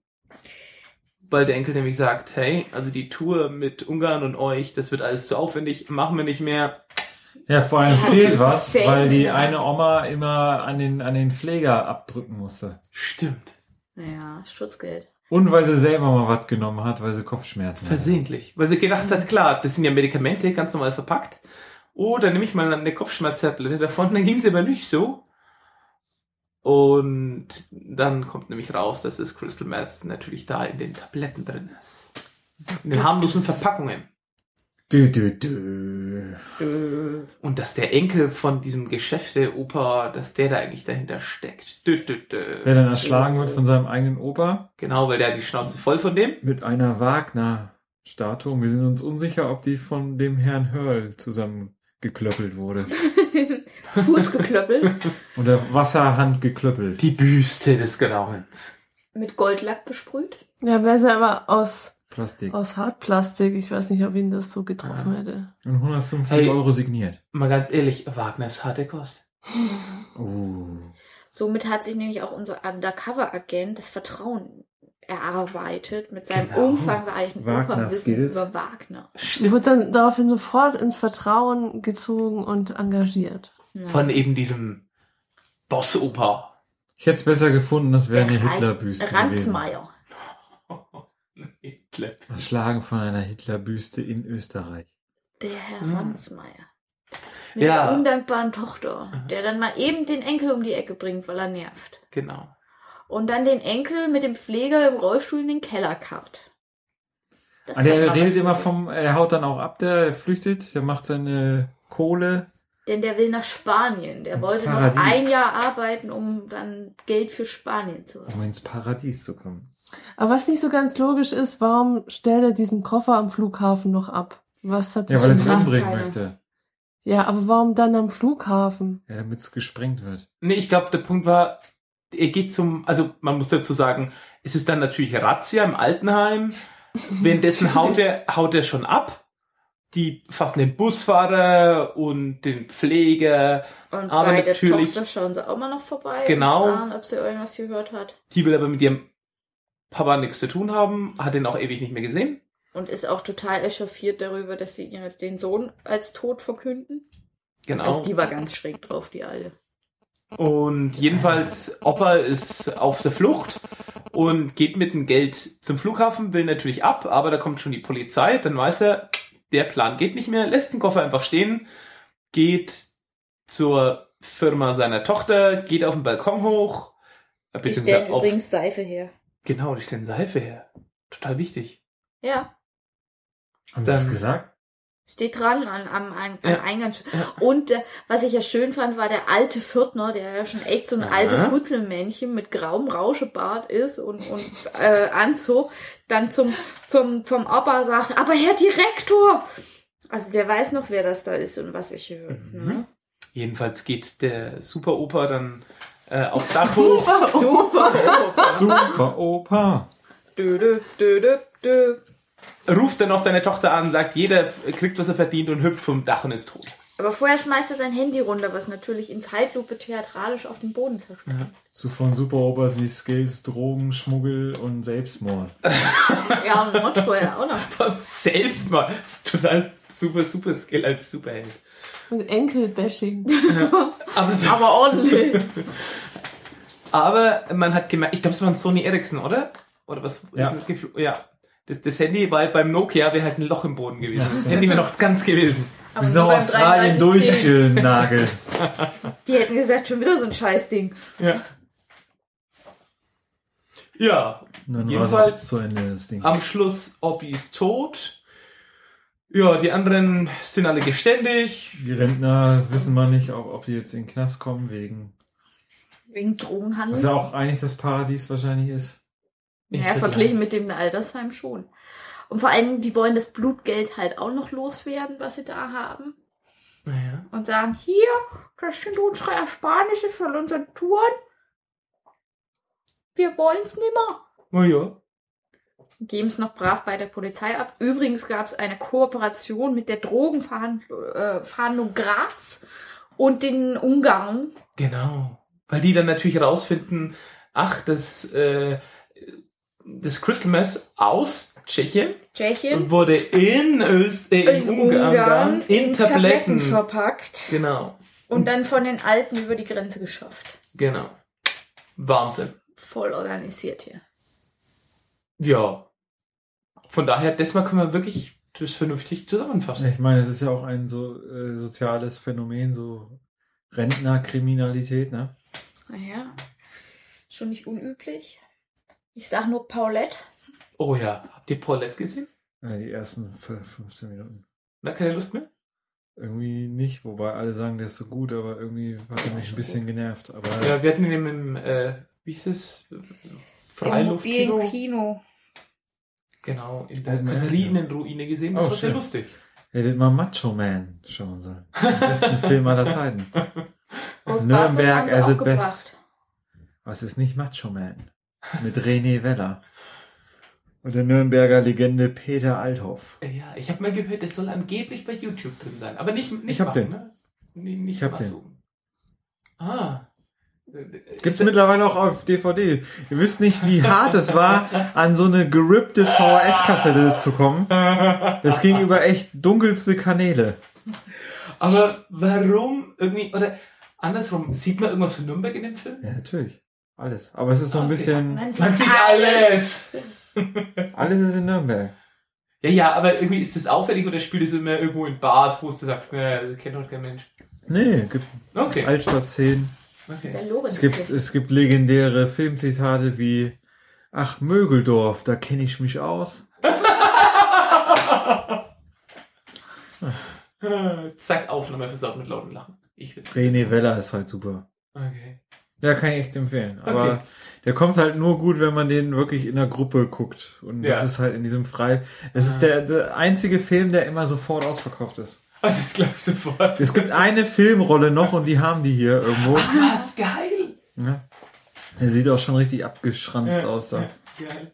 weil der Enkel nämlich sagt, hey, also die Tour mit Ungarn und euch, das wird alles zu aufwendig, machen wir nicht mehr. Ja, vor allem fehlt was, weil die eine Oma immer an den, an den Pfleger abdrücken musste. Stimmt. Ja, Schutzgeld. Und weil sie selber mal was genommen hat, weil sie Kopfschmerzen hatte. Versehentlich. Weil sie gedacht hat, klar, das sind ja Medikamente, ganz normal verpackt. Oh, dann nehme ich mal eine Kopfschmerztablette davon. Dann ging es aber nicht so. Und dann kommt nämlich raus, dass das Crystal Meth natürlich da in den Tabletten drin ist. In den harmlosen Verpackungen. Dü, dü, dü. Und dass der Enkel von diesem Geschäfte-Opa, dass der da eigentlich dahinter steckt. Dü, dü, Der dü. dann erschlagen wird von seinem eigenen Opa Genau, weil der hat die Schnauze voll von dem. mit einer Wagner-Statue. Und Wir sind uns unsicher, ob die von dem Herrn Hörl zusammengeklöppelt wurde. Fuß geklöppelt. Oder Wasserhand geklöppelt. Die Büste des Grauens. mit Goldlack besprüht. Ja, wäre sie aber aus, Plastik. aus Hartplastik. Ich weiß nicht, ob ihn das so getroffen hätte. Und 150 Hey. Euro signiert. Mal ganz ehrlich, Wagner ist harte Kost. Oh. Somit hat sich nämlich auch unser Undercover-Agent das Vertrauen erarbeitet mit seinem Genau. umfangreichen Wagner Opernwissen über Wagner. Wird dann daraufhin sofort ins Vertrauen gezogen und engagiert. Ja. Von eben diesem Boss-Opa. Ich hätte es besser gefunden, das wäre eine Hitlerbüste gewesen. Ransmeier. Hitler. Erschlagen von einer Hitlerbüste in Österreich. Der Herr Hm. Ransmeier. Mit Ja. der undankbaren Tochter, der dann mal eben den Enkel um die Ecke bringt, weil er nervt. Genau. Und dann den Enkel mit dem Pfleger im Rollstuhl in den Keller karrt. Das hat der redet immer vom, er haut dann auch ab, der, flüchtet, der macht seine Kohle. Denn der will nach Spanien. Der Ins wollte noch Paradies. ein Jahr arbeiten, um dann Geld für Spanien zu haben. um ins Paradies zu kommen. Aber was nicht so ganz logisch ist, warum stellt er diesen Koffer am Flughafen noch ab? Was hat Ja, das weil er sich umbringen keiner. möchte. Ja, aber warum dann am Flughafen? Ja, damit es gesprengt wird. Nee, ich glaube, der Punkt war, er geht zum, also man muss dazu sagen, es ist dann natürlich Razzia im Altenheim. Währenddessen haut er, haut er schon ab. die fassen den Busfahrer und den Pfleger. Und Aber bei der Tochter schauen sie auch mal noch vorbei. Genau. Und fragen, ob sie irgendwas gehört hat. Die will aber mit ihrem Papa nichts zu tun haben, hat ihn auch ewig nicht mehr gesehen. Und ist auch total echauffiert darüber, dass sie den Sohn als tot verkünden. Genau. Also die war ganz schräg drauf, die Alte. Und jedenfalls, Opa ist auf der Flucht und geht mit dem Geld zum Flughafen, will natürlich ab, aber da kommt schon die Polizei, dann weiß er, der Plan geht nicht mehr, lässt den Koffer einfach stehen, geht zur Firma seiner Tochter, geht auf den Balkon hoch, Die stellen auf, übrigens Seife her. genau, die stellen Seife her. Total wichtig. Ja, Haben Sie es Dann- gesagt? Steht dran an, am, am, am Ja. Eingang. Ja. Und äh, was ich ja schön fand, war der alte Viertner, der ja schon echt so ein Ja. altes Hutzelmännchen mit grauem Rauschebart ist und, und äh, Anzug, dann zum, zum, zum Opa sagt, aber Herr Direktor! Also der weiß noch, wer das da ist und was ich höre. Mhm. Ne? Jedenfalls geht der Super Opa dann äh, aufs Dach hoch. Super! Super Opa. dö, dö, dö, dö, dö. Ruft dann noch seine Tochter an, sagt, jeder kriegt, was er verdient und hüpft vom Dach und ist tot. Aber vorher schmeißt er sein Handy runter, was natürlich in Zeitlupe theatralisch auf den Boden zerstört. So von Super die Skills, Drogen, Schmuggel und Selbstmord. Ja, und Mord vorher auch noch. Von selbst mal. Das ist total super, super Skill als Superheld. Und Enkelbashing. Aber, Aber ordentlich. aber man hat gemerkt, ich glaube, es war ein Sony Ericsson, oder? Oder was? Ja. ist das gefl- ja. Das, das Handy war beim Nokia wäre halt ein Loch im Boden gewesen. Das Handy wäre noch ganz gewesen. Aber Wir sind nach Australien 3310. durchgenagelt. Die hätten gesagt, schon wieder so ein Scheißding. Ja. Ja, dann war es Jedenfalls- auch zu Ende, das Ding. am Schluss, Oppi ist tot. Ja, die anderen sind alle geständig. Die Rentner wissen mal nicht, ob, ob die jetzt in den Knast kommen, wegen. Wegen Drogenhandel. Was ja auch eigentlich das Paradies wahrscheinlich ist. Ja, verglichen mit dem Altersheim schon. Und vor allem, die wollen das Blutgeld halt auch noch loswerden, was sie da haben. Naja. Und sagen, hier, das sind unsere Ersparnisse von unseren Touren. Wir wollen's nimmer. Na ja. Geben es noch brav bei der Polizei ab. Übrigens gab es eine Kooperation mit der Drogenverhandlung äh, Graz und den Ungarn. Genau. Weil die dann natürlich rausfinden, ach, das, äh, das Crystal Mess aus Tschechien Tschechien. wurde in, Ös äh, in, Ungarn, in, Tabletten. verpackt Genau. und dann von den Alten über die Grenze geschafft. Genau. Wahnsinn. Voll organisiert hier. Ja. Von daher, das mal können wir wirklich das vernünftig zusammenfassen. Ich meine, es ist ja auch ein so äh, soziales Phänomen, so Rentnerkriminalität, ne? Naja, schon nicht unüblich. Ich sag nur Paulette. Oh ja, habt ihr Paulette gesehen? Ja, die ersten f- 15 Minuten. Na, keine Lust mehr? Irgendwie nicht, wobei alle sagen, der ist so gut, aber irgendwie hat er mich ein bisschen genervt. Aber Ja, wir hatten ihn im, äh, wie hieß es? Im Freiluftkino. Kino. Genau, in der. Katharinenruine gesehen. Das Oh, war sehr schön. lustig. ihr hättet mal Macho Man schauen sollen. Den besten Film aller Zeiten. Nürnberg as it best. Was ist nicht Macho Man? Mit René Weller. Und der Nürnberger Legende Peter Althoff. Ja, ich habe mal gehört, es soll angeblich bei YouTube drin sein. Aber nicht, nicht Ich hab machen, den. Ne? Nee, nicht Ich hab den. Ah. Gibt's mittlerweile auch auf DVD. Ihr wisst nicht, wie hart es war, an so eine gerippte VHS-Kassette zu kommen. Das ging über echt dunkelste Kanäle. Aber warum irgendwie, oder andersrum, sieht man irgendwas von Nürnberg in dem Film? Ja, natürlich. Alles. Aber es ist so ein Okay. bisschen, Man Man sieht alles. alles ist in Nürnberg. Ja, ja, aber irgendwie ist das auffällig oder spielt es immer irgendwo in Bars, wo du sagst, ne, kennt doch kein Mensch. Nee, gibt Okay. Altstadt 10. Der okay. Es gibt, es gibt legendäre Filmzitate wie, ach, Mögeldorf, da kenne ich mich aus. Zack, Aufnahme versaut mit lautem Lachen. Ich. René Weller ist halt super. Okay. Ja, kann ich echt empfehlen. Aber Okay. der kommt halt nur gut, wenn man den wirklich in der Gruppe guckt. Und Ja. das ist halt in diesem Frei. Es ist der, der einzige Film, der immer sofort ausverkauft ist. Also das glaube ich sofort. Es gibt eine Filmrolle noch und die haben die hier irgendwo. Was geil. Ja. Er sieht auch schon richtig abgeschranzt Ja. aus da. Geil.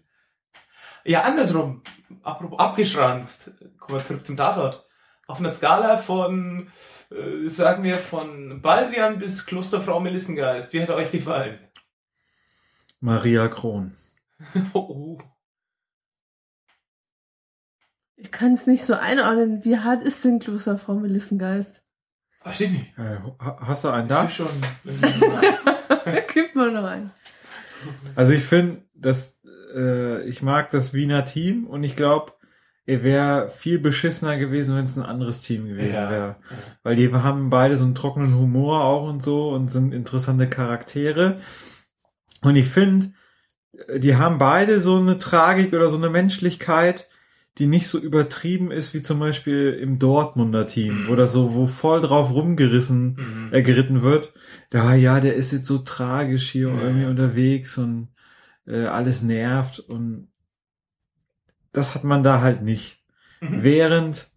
Ja, andersrum. Apropos abgeschranzt. Kommen wir zurück zum Tatort. Auf einer Skala von, äh, sagen wir, von Baldrian bis Klosterfrau Melissengeist. Wie hat er euch gefallen? Maria Kron. Oh, oh. Ich kann es nicht so einordnen. Wie hart ist denn Kloster Frau Melissengeist? Weiß ich nicht. Äh, ha- hast du einen da? Ist schon. Gib mal noch einen. Also ich finde, dass äh, ich mag das Wiener Team und ich glaube, er wäre viel beschissener gewesen, wenn es ein anderes Team gewesen Ja. wäre. Weil die haben beide so einen trockenen Humor auch und so und sind interessante Charaktere. Und ich finde, die haben beide so eine Tragik oder so eine Menschlichkeit, die nicht so übertrieben ist wie zum Beispiel im Dortmunder Team, wo das so, wo voll drauf rumgerissen Mhm. äh, geritten wird. Ja, ja, der ist jetzt so tragisch hier Ja. irgendwie unterwegs und äh, alles nervt und das hat man da halt nicht. Mhm. Während,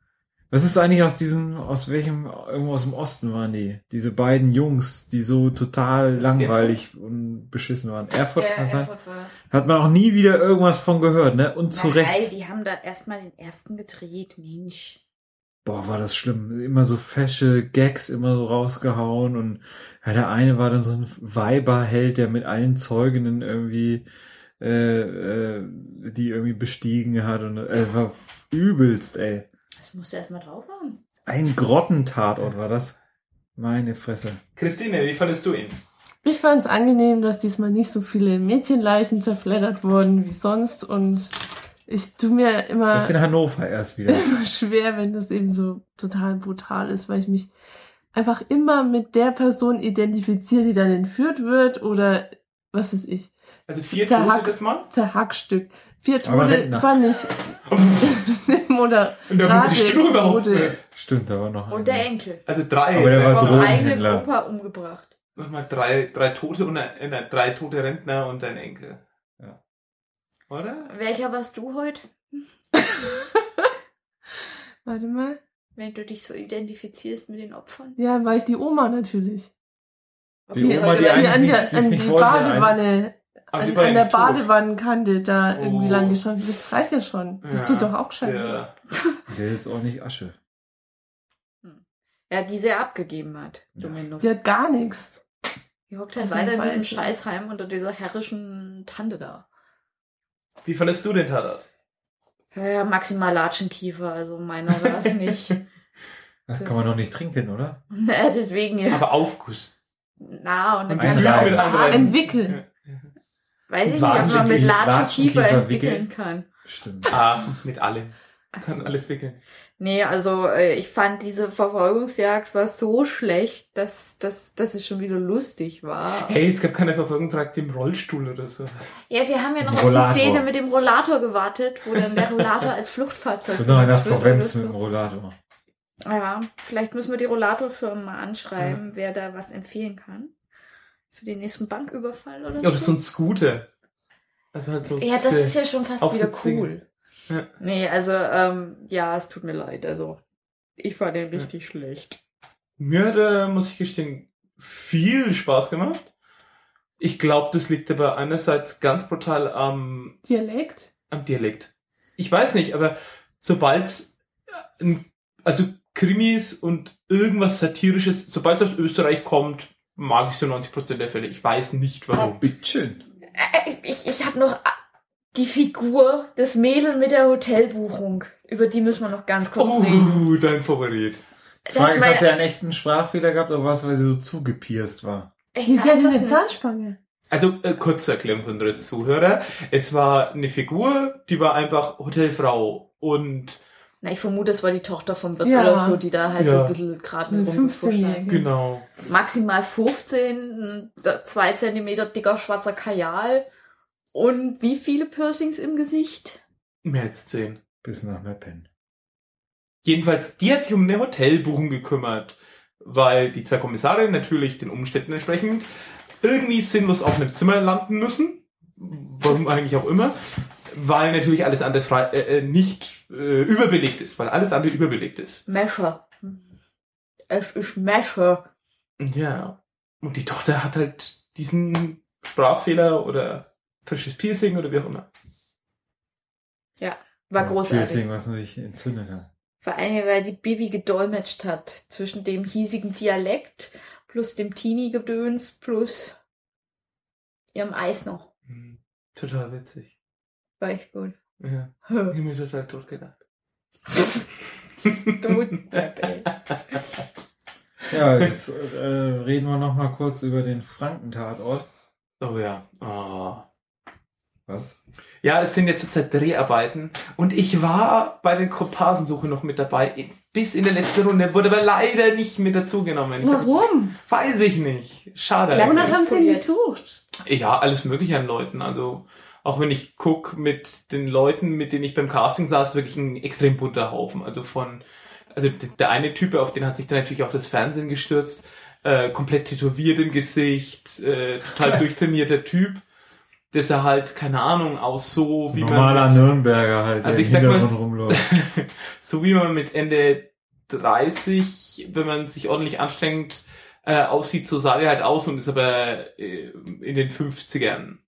was ist eigentlich aus diesem, aus welchem, irgendwo aus dem Osten waren die? Diese beiden Jungs, die so total langweilig und beschissen waren. Erfurt Ja, kann das sein? Erfurt war. Hat man auch nie wieder irgendwas von gehört, ne? Und zu Recht. die haben da erstmal den ersten gedreht, Mensch. Boah, war das schlimm. Immer so fesche Gags immer so rausgehauen und ja, der eine war dann so ein Weiberheld, der mit allen Zeuginnen irgendwie äh, äh, die irgendwie bestiegen hat und äh, war übelst, ey. Das musst du erstmal drauf haben. Ein Grottentatort war das. Meine Fresse. Christine, wie fandest du ihn? Ich fand es angenehm, dass diesmal nicht so viele Mädchenleichen zerfleddert wurden wie sonst und ich tu mir immer, Das ist in Hannover erst wieder. immer schwer, wenn das eben so total brutal ist, weil ich mich einfach immer mit der Person identifiziere, die dann entführt wird oder was weiß ich, Also vier Zerhack- Tote das Mal? Zerhackstück. Vier Tote fand ich oder Und damit die überhaupt nicht. Stimmt, da war noch Und der. Enkel. Also drei. Aber der war Vom eigenen Opa umgebracht. Nochmal drei, drei Tote und ein, äh, drei tote Rentner und ein Enkel. Ja. Oder? Welcher warst du heute? Warte mal. Wenn du dich so identifizierst mit den Opfern? Ja, war ich die Oma natürlich. Die Okay, Oma, die die an, die an die Badewanne, die an, an der. Badewannenkante da Oh. irgendwie lang geschaut. Das reicht ja schon. Das Ja, tut doch auch gescheit. Ja. Der ist jetzt auch nicht Asche. Ja, die sie abgegeben hat, zumindest. Die hat gar nichts. Die hockt halt weiter in diesem. Scheißheim unter dieser herrischen Tante da. Wie fandest du den Tatort? Ja, maximal Latschenkiefer, also meiner war es nicht. Das Das- kann man doch nicht trinken, oder? Na, deswegen ja. Aber Aufguss. Na, und dann mit einreiben. mal, Entwickeln. Weiß ich nicht, ob man mit Latschenkiefer- entwickeln wickeln? kann. Stimmt. Ah, mit allem. Ach Kann so. alles wickeln. Nee, also äh, ich fand diese Verfolgungsjagd war so schlecht, dass, dass, dass es schon wieder lustig war. Hey, es gab keine Verfolgungsjagd im Rollstuhl oder so. Ja, wir haben ja noch Rollator. auf die Szene mit dem Rollator gewartet, wo dann der Rollator als Fluchtfahrzeug Und noch einer oder mit dem Rollator. Ja, vielleicht müssen wir die Rollatorfirmen mal anschreiben, wer da was empfehlen kann. Für den nächsten Banküberfall oder Ja, oder so. so ein Scooter. Also halt so. Ja, das ist ja schon fast wieder cool. Ja. Nee, also, ähm, ja, es tut mir leid. Also, ich fand den richtig schlecht. Mir hat, äh, muss ich gestehen, viel Spaß gemacht. Ich glaube, das liegt aber einerseits ganz brutal am, Dialekt? am Dialekt. Ich weiß nicht, aber sobald's, äh, ein- also Krimis und irgendwas Satirisches, sobald es aus Österreich kommt, mag ich so 90% der Fälle. Ich weiß nicht warum. Bitteschön. Äh, ich ich habe noch äh, die Figur, das Mädel mit der Hotelbuchung. Über die müssen wir noch ganz kurz reden. Oh, dein Favorit. Frage ist, meine- hat der einen echten Sprachfehler gehabt oder was, weil sie so zugepierst war? Ich Die weiß hat es eine. Zahnspange. Also, äh, kurze Erklärung für unsere Zuhörer. Es war eine Figur, die war einfach Hotelfrau und Na, ich vermute, es war die Tochter vom Wirt Ja. oder so, die da halt so Ja. ein bisschen gerade mit rumgepfuscht 15-Jährige. hat. genau. Maximal 15, ein zwei Zentimeter dicker schwarzer Kajal und wie viele Piercings im Gesicht? Mehr als zehn. Bis nach Meppen. Jedenfalls, die hat sich um eine Hotelbuchung gekümmert, weil die zwei Kommissare natürlich den Umständen entsprechend irgendwie sinnlos auf einem Zimmer landen müssen. Warum eigentlich auch immer. Weil natürlich alles andere frei, äh, äh, nicht äh, überbelegt ist, weil alles andere überbelegt ist. Mescher. Es ist Mescher. Ja. Und die Tochter hat halt diesen Sprachfehler oder frisches Piercing oder wie auch immer. War großartig. Piercing, was sich entzündet hat. Vor allem, weil die Bibi gedolmetscht hat zwischen dem hiesigen Dialekt plus dem Teenie-Gedöns plus ihrem Eis noch. Hm, Total witzig. War echt gut. Ja. Ich hab mir total tot gedacht. Du, Depp, Ja, jetzt äh, reden wir noch mal kurz über den Frankentatort. Oh ja. Oh. Was? Ja, es sind jetzt zurzeit Dreharbeiten und ich war bei den Komparsensuche noch mit dabei, bis in der letzten Runde, wurde aber leider nicht mit dazugenommen. Ich Warum? Weiß ich nicht. Schade. Wonach haben sie ihn gesucht? Ja, alles mögliche an Leuten. Also auch wenn ich guck mit den Leuten, mit denen ich beim Casting saß, wirklich ein extrem bunter Haufen. Also von, also der eine Typ, auf den hat sich dann natürlich auch das Fernsehen gestürzt, äh, komplett tätowiert im Gesicht, äh, total durchtrainierter Typ. Das er halt, keine Ahnung, aus so wie Normaler man mit, Nürnberger halt, Also der ich sag mal, so wie man mit Ende 30, wenn man sich ordentlich anstrengt, äh, aussieht, so sah der halt aus und ist aber äh, in den 50ern.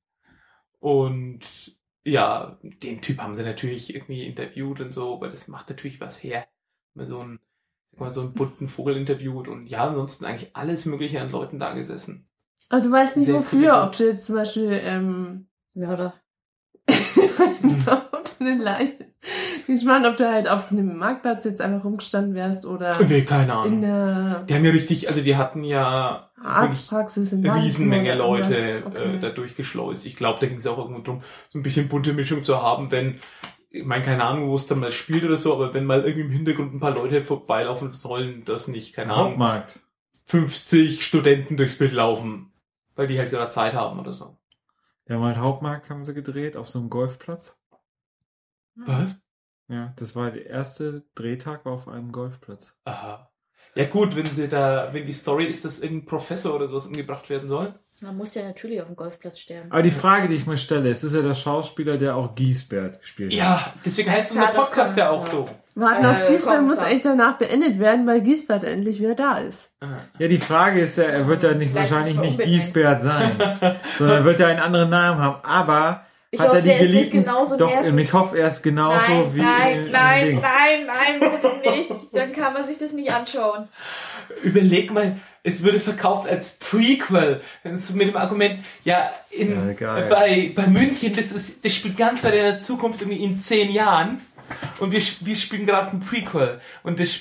Und ja, den Typ haben sie natürlich irgendwie interviewt und so, aber das macht natürlich was her. Wenn man so einen, sag mal, so einen bunten Vogel interviewt und ja, ansonsten eigentlich alles Mögliche an Leuten da gesessen. Aber du weißt nicht Sehr wofür, ob du jetzt zum Beispiel ähm, Mörder. ob du eine Leiche. Ich bin gespannt, ob du halt auf so einem Marktplatz jetzt einfach rumgestanden wärst oder Nee, keine in Ahnung. der Die haben ja richtig, also die hatten ja Arztpraxis in eine Riesenmenge Leute irgendwas. Okay. äh, da durchgeschleust. Ich glaube, da ging es auch irgendwo drum, so ein bisschen bunte Mischung zu haben, wenn, ich meine, keine Ahnung, wo es dann mal spielt oder so, aber wenn mal irgendwie im Hintergrund ein paar Leute vorbeilaufen sollen, das nicht, keine Ahnung, Hauptmarkt. 50 Studenten durchs Bild laufen, weil die halt gerade Zeit haben oder so. Der haben halt Hauptmarkt haben sie gedreht auf so einem Golfplatz. Was? Ja, das war der erste Drehtag war auf einem Golfplatz. Aha. Ja gut, wenn sie da, wenn die Story ist, dass irgendein Professor oder sowas umgebracht werden soll. Man muss ja natürlich auf dem Golfplatz sterben. Aber die Frage, die ich mir stelle, ist, ist ja der Schauspieler, der auch Giesbert gespielt hat. Ja, deswegen heißt unser Podcast ja auch so. Warten Äh, auf Giesbert muss echt danach beendet werden, weil Giesbert endlich wieder da ist. Ja, die Frage ist ja, er wird ja nicht Vielleicht wahrscheinlich nicht. Giesbert sein, sondern er wird ja einen anderen Namen haben. Aber Ich hat hoffe, er die der ist genauso doch nervig. und ich hoffe, er ist genauso nein, wie nein, in, in nein, Dings. nein, nein, bitte nicht. Dann kann man sich das nicht anschauen. Überleg mal, es würde verkauft als Prequel. Mit dem Argument, ja, in, Ja, bei, bei München, das, ist, das spielt ganz weit in der Zukunft, irgendwie in zehn Jahren. Und wir, wir spielen gerade ein Prequel. Und das,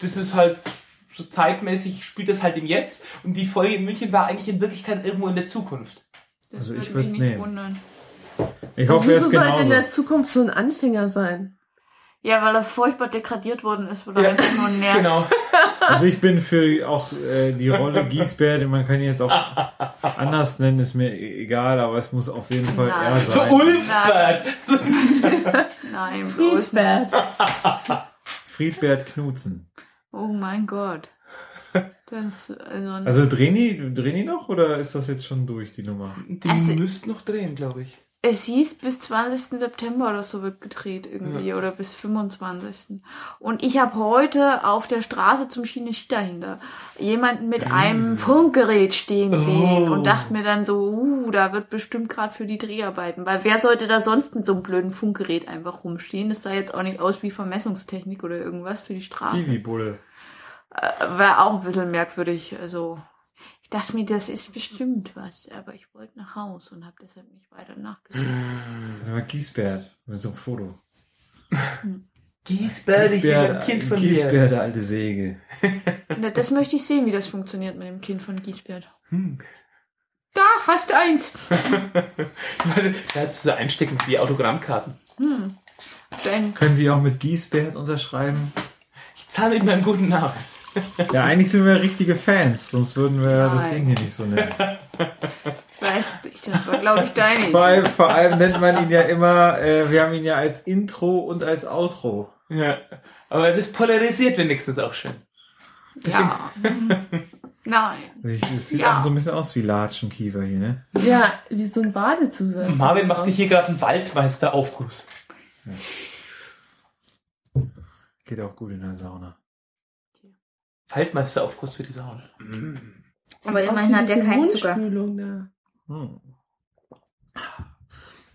das ist halt, so zeitmäßig spielt das halt im Jetzt. Und die Folge in München war eigentlich in Wirklichkeit irgendwo in der Zukunft. Das Also ich würde mich würd's nicht nehmen. wundern. Ich hoffe, er wieso sollte in der genauso. Zukunft so ein Anfänger sein? Ja, weil er furchtbar degradiert worden ist oder Ja, einfach nur nervt. Genau. Also ich bin für auch äh, die Rolle Giesbert, man kann ihn jetzt auch anders nennen, ist mir egal, aber es muss auf jeden Fall Nein. er sein. Ulfbert. So, Nein, nicht. Friedbert. Friedbert Knutzen. Oh mein Gott. Das, also, Also drehen die, drehen die noch oder ist das jetzt schon durch, die Nummer? die Also- müssten noch drehen, glaube ich. Es hieß, bis 20. September oder so wird gedreht irgendwie oder bis 25. Und ich habe heute auf der Straße zum Schiene dahinter jemanden mit einem Funkgerät stehen sehen Oh. und dachte mir dann so, uh, da wird bestimmt gerade für die Dreharbeiten, weil wer sollte da sonst mit so einem blöden Funkgerät einfach rumstehen? Das sah jetzt auch nicht aus wie Vermessungstechnik oder irgendwas für die Straße. Zivi-Bulle. War auch ein bisschen merkwürdig. Also, ich dachte mir, das ist bestimmt was. Aber ich wollte nach Haus und habe deshalb nicht weiter nachgesucht. Das war Giesbert mit so einem Foto. Giesbert, ich bin ein Kind von dir. Giesbert, der alte Säge. Na, Das möchte ich sehen, wie das funktioniert mit dem Kind von Giesbert. Hm. Da, hast eins. Der hat so einstecken wie Autogrammkarten. Hm. Können Sie auch mit Giesbert unterschreiben? Ich zahle ihm einen guten Namen. Ja, eigentlich sind wir richtige Fans, sonst würden wir das Nein. Ding hier nicht so nennen. weiß nicht, das war, glaube ich, deine Vor allem, vor allem nennt man ihn ja immer, äh, wir haben ihn ja als Intro und als Outro. Ja. Aber das polarisiert wenigstens auch schön. Ja. Nein. Ich- Es sieht Ja. auch so ein bisschen aus wie Latschenkiefer hier, ne? Ja, wie so ein Badezusatz. Marvin das macht sich hier gerade einen Waldmeisteraufguss. Geht auch gut in der Sauna. Waldmeisteraufguss für die Sauna. Mm. Aber immerhin hat der keinen Zucker. Hm.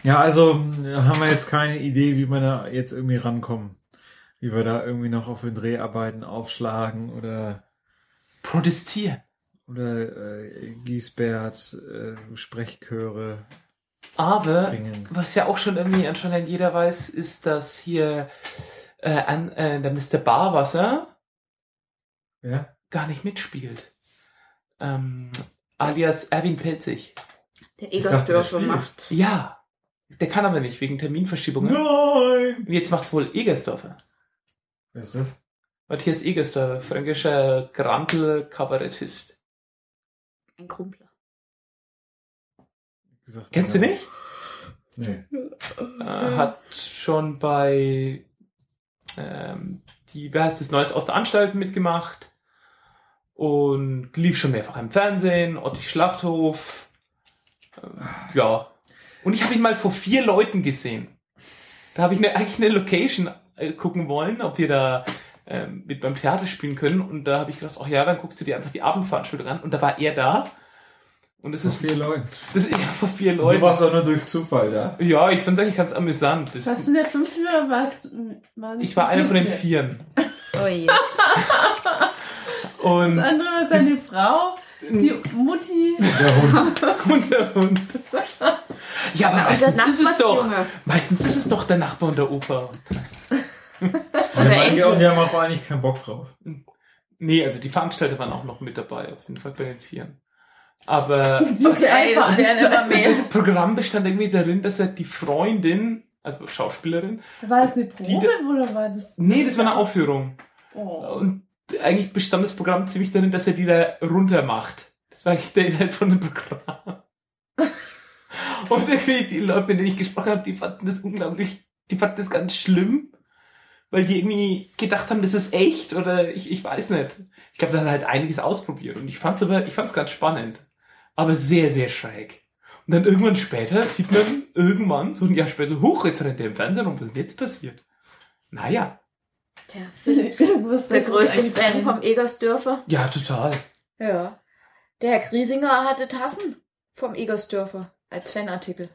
Ja, also mh, haben wir jetzt keine Idee, wie wir da jetzt irgendwie rankommen. wie wir da irgendwie noch auf den Dreharbeiten aufschlagen oder Protestieren. oder äh, Giesbert äh, Sprechchöre Aber bringen. was ja auch schon irgendwie anscheinend jeder weiß, ist, dass hier äh, an, äh, der Mr. Barwasser Ja? gar nicht mitspielt. Ähm, alias Erwin Pelzig. Der Egersdörfer macht. Ja, der kann aber nicht, wegen Terminverschiebungen. Nein! Und jetzt macht's wohl Egersdorfer. Wer ist das? Matthias Egersdorfer, fränkischer Grantel-Kabarettist. Ein Krumpler. Gesagt, Kennst du ja. nicht? Nee. Äh, hat schon bei ähm, die, wie heißt das, Neues aus der Anstalt mitgemacht und lief schon mehrfach im Fernsehen, Otti Schlachthof. Ähm, ja. Und ich habe ihn mal vor vier Leuten gesehen. Da habe ich ne, eigentlich eine Location äh, gucken wollen, ob wir da ähm, mit beim Theater spielen können. Und da habe ich gedacht, ach ja, dann guckst du dir einfach die Abendveranstaltung an. Und da war er da. Und es Das ist, vier Leute. das ist ja vor vier Du Leuten. warst auch nur durch Zufall da. Ja, ich fand es eigentlich ganz amüsant. Das, Warst du der Fünfte oder warst du... waren ich war einer von den? Vieren. Oh je. Und, Das andere war seine Frau, die Mutti. Der Hund. und der Hund. Ja, aber Na, meistens ist es doch. Meistens ist es doch der Nachbar und der Opa. Und der und die haben auch eigentlich keinen Bock drauf. Nee, also die Veranstalter waren auch noch mit dabei, auf jeden Fall bei den Vieren. Aber Die Ey, das werden immer mehr. das Programm bestand irgendwie darin, dass er die Freundin, also Schauspielerin, War das eine Probe Die oder war das... nee, das war eine Aufführung. Oh. Und eigentlich bestand das Programm ziemlich darin, dass er die da runter macht. Das war eigentlich der Inhalt von dem Programm. Und irgendwie die Leute, mit denen ich gesprochen habe, die fanden das unglaublich, die fanden das ganz schlimm, weil die irgendwie gedacht haben, das ist echt oder ich, ich weiß nicht. Ich glaube, da hat er halt einiges ausprobiert und ich fand's aber, ich fand's ganz spannend. Aber sehr, sehr schräg. Und dann irgendwann später sieht man irgendwann, so ein Jahr später, hoch, jetzt rennt der im Fernsehen und was ist jetzt passiert? Naja, Der Philipp, der größte. Fan vom Egersdörfer. ja, total. Ja. Der Herr Griesinger hatte Tassen vom Egersdörfer als Fanartikel.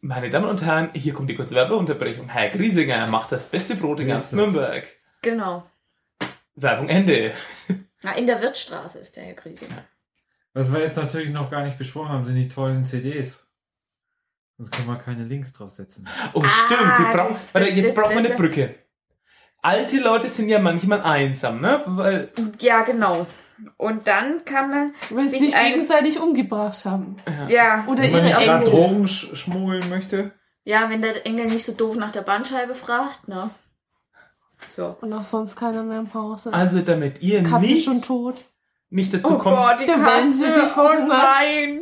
Meine Damen und Herren, hier kommt die kurze Werbeunterbrechung. Herr Griesinger macht das beste Brot in ganz das? Nürnberg. Genau. Werbung Ende. Na, in der Wirtstraße ist der Herr Griesinger. Was wir jetzt natürlich noch gar nicht besprochen haben, sind die tollen CDs. Sonst können wir keine Links draufsetzen. Oh, Ah, stimmt. Wir brauchen, das- warte, jetzt das- brauchen wir eine das- Brücke. Alte Leute sind ja manchmal einsam, ne? Weil, Ja, genau. Und dann kann man, Weil sie Sich sich ein- gegenseitig umgebracht haben. ja, Oder Wenn man ihre nicht Engel. Drogen sch schmuggeln möchte. ja, wenn der Engel nicht so doof nach der Bandscheibe fragt, ne? So. Und auch sonst keiner mehr im Haus ist. also damit ihr Katze nicht, schon tot. nicht dazu Oh kommt, Gott, die Wenzel Katze, dich oh nein.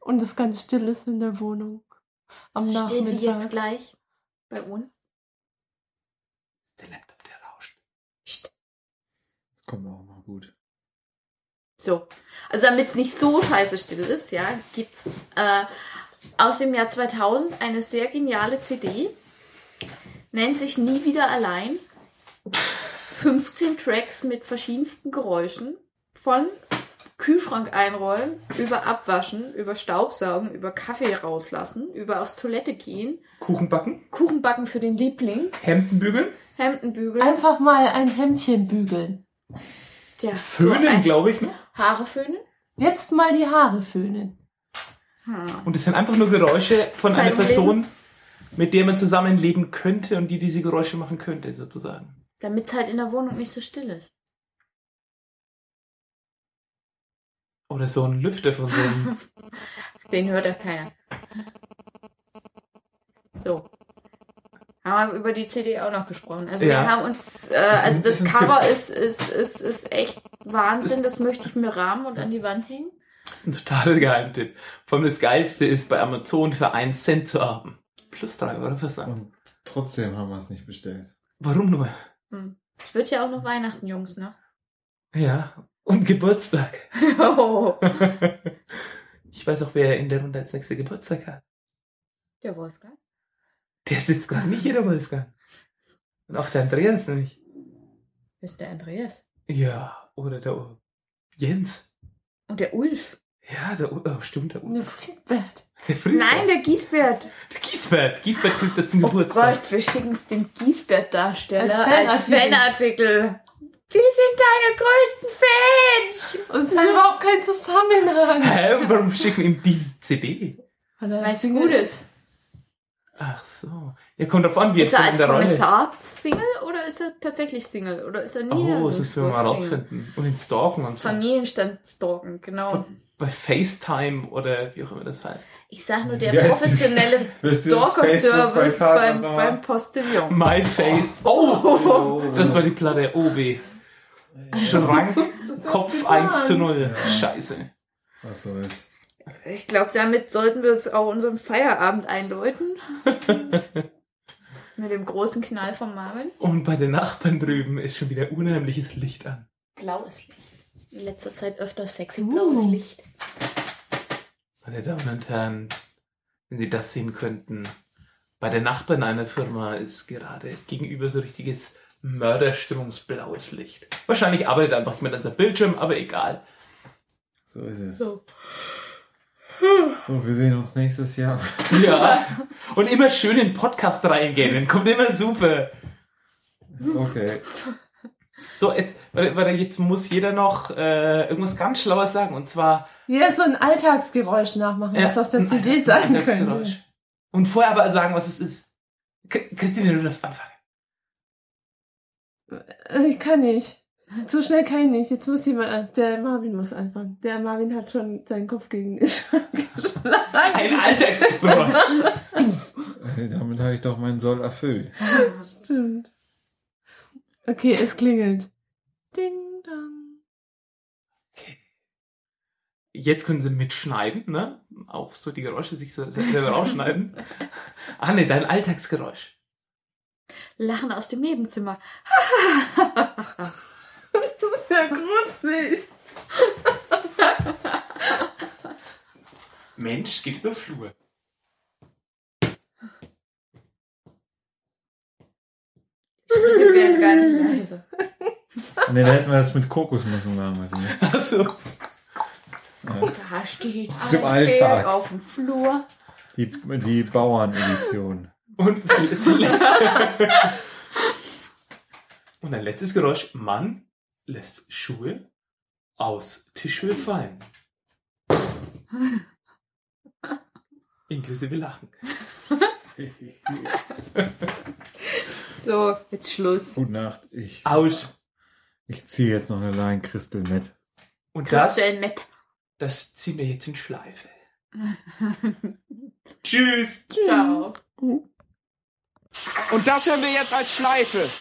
Und es ganz still ist in der Wohnung. Am Steht wie Nachmittag. jetzt gleich bei uns. Der Laptop, der rauscht. Psst. Das kommt auch mal gut. So. Also damit es nicht so scheiße still ist, ja, gibt's äh, aus dem Jahr 2000 eine sehr geniale CD. Nennt sich Nie wieder allein. 15 Tracks mit verschiedensten Geräuschen. Von Kühlschrank einräumen, über Abwaschen, über Staubsaugen, über Kaffee rauslassen, über aufs Toilette gehen, Kuchen backen, Kuchen backen für den Liebling, Hemden bügeln, Hemden bügeln, Einfach mal ein Hemdchen bügeln. ja, so föhnen, ein- glaube ich, ne? Haare föhnen. Jetzt mal die Haare föhnen. Hm. Und es sind einfach nur Geräusche von einer Zeitung lesen. Person, mit der man zusammenleben könnte und die diese Geräusche machen könnte, sozusagen. Damit es halt in der Wohnung nicht so still ist. Oder so ein Lüfter von so einem Den hört ja keiner. So. Haben wir über die CD auch noch gesprochen. Also Ja. wir haben uns, äh, also das Cover ist, ist, ist, ist echt Wahnsinn. Das möchte ich mir rahmen und an die Wand hängen. Das ist ein totaler Geheimtipp. Vor allem das Geilste ist, bei Amazon für einen Cent zu haben. Plus drei Euro Versand. Und trotzdem haben wir es nicht bestellt. Warum nur? Hm. Es wird ja auch noch Weihnachten, Jungs, ne? Ja, und Geburtstag. Oh, Ich weiß auch, wer in der Runde als nächster Geburtstag hat. der Wolfgang. Der sitzt gerade nicht hier, der Wolfgang. Und auch der Andreas nicht. Wer ist der Andreas? Ja, oder der U- Jens. Und der Ulf. Ja, der U- oh, stimmt, der Ulf. Friedbert. Der Friedhof. Nein, der Giesbert. der Giesbert. Giesbert kriegt das zum Oh Geburtstag. Gott, wir schicken es dem Giesbert-Darsteller Als als Fanartikel. Fanartikel. Wir sind deine größten Fans. Und es ist überhaupt kein Zusammenhang. Hä, warum schicken ihm diese CD? Weil er es gut ist. Ach so. Ja, kommt drauf an, wie Ist er in als der Rolle. Kommissar Single oder ist er tatsächlich Single? Oder ist er nie Oh, das müssen wir mal rausfinden. Und ihn stalken und so. Familienstand stalken, genau. Bei FaceTime oder wie auch immer das heißt. Ich sag nur, der dieses- professionelle ist Stalker-Service beim, beim Postillon. My Face. Oh! Das war die Platte OB. Schrank, Kopf 1 zu 0. Scheiße. Was soll's. Ich glaube, damit sollten wir uns auch unseren Feierabend einläuten. Mit dem großen Knall von Marvin. Und bei den Nachbarn drüben ist schon wieder unheimliches Licht an. Blaues Licht. In letzter Zeit öfter sexy Uh. blaues Licht. Meine Damen und Herren, wenn Sie das sehen könnten, bei den Nachbarn einer Firma ist gerade gegenüber so richtiges mörderstimmungsblaues Licht. Wahrscheinlich arbeitet einfach jemand an seinem Bildschirm, aber egal. So ist es. So. So, wir sehen uns nächstes Jahr. Ja. Und immer schön in den Podcast reingehen, dann kommt immer super. Okay. So, jetzt, warte, warte, jetzt muss jeder noch äh, irgendwas ganz Schlaues sagen. Und zwar Ja, so ein Alltagsgeräusch nachmachen, was auf der CD sein könnte. Und vorher aber sagen, was es ist. Christine, du darfst anfangen. Äh, Ich kann nicht. So schnell kann ich nicht. Jetzt muss jemand an. Der Marvin muss anfangen. Der Marvin hat schon seinen Kopf gegen den Schrank geschlagen. Ein Alltagsgeräusch. Äh, Damit habe ich doch meinen Soll erfüllt. Stimmt. Okay, es klingelt. Ding dong. Jetzt können sie mitschneiden, ne? Auch so die Geräusche sich so selber rausschneiden. Ah, ne, dein Alltagsgeräusch. Lachen aus dem Nebenzimmer. Ja gruselig. Mensch geht über Flur. Bitte werden gar nicht leise. Ne, da hätten wir das mit Kokosnüssen machen müssen. Ne? Also, Ja. Da steht Aus dem ein Pferd Alltag. auf dem Flur. Die, die Bauernedition. und, und ein letztes Geräusch. Mann lässt Schuhe aus Tischhöhe fallen. Inklusive Lachen. So, jetzt Schluss. Gute Nacht. Ich, Aus. ich ziehe jetzt noch eine Line Crystal mit. Und das, Christel mit. das ziehen wir jetzt in Schleife. Tschüss. Ciao. Und das hören wir jetzt als Schleife.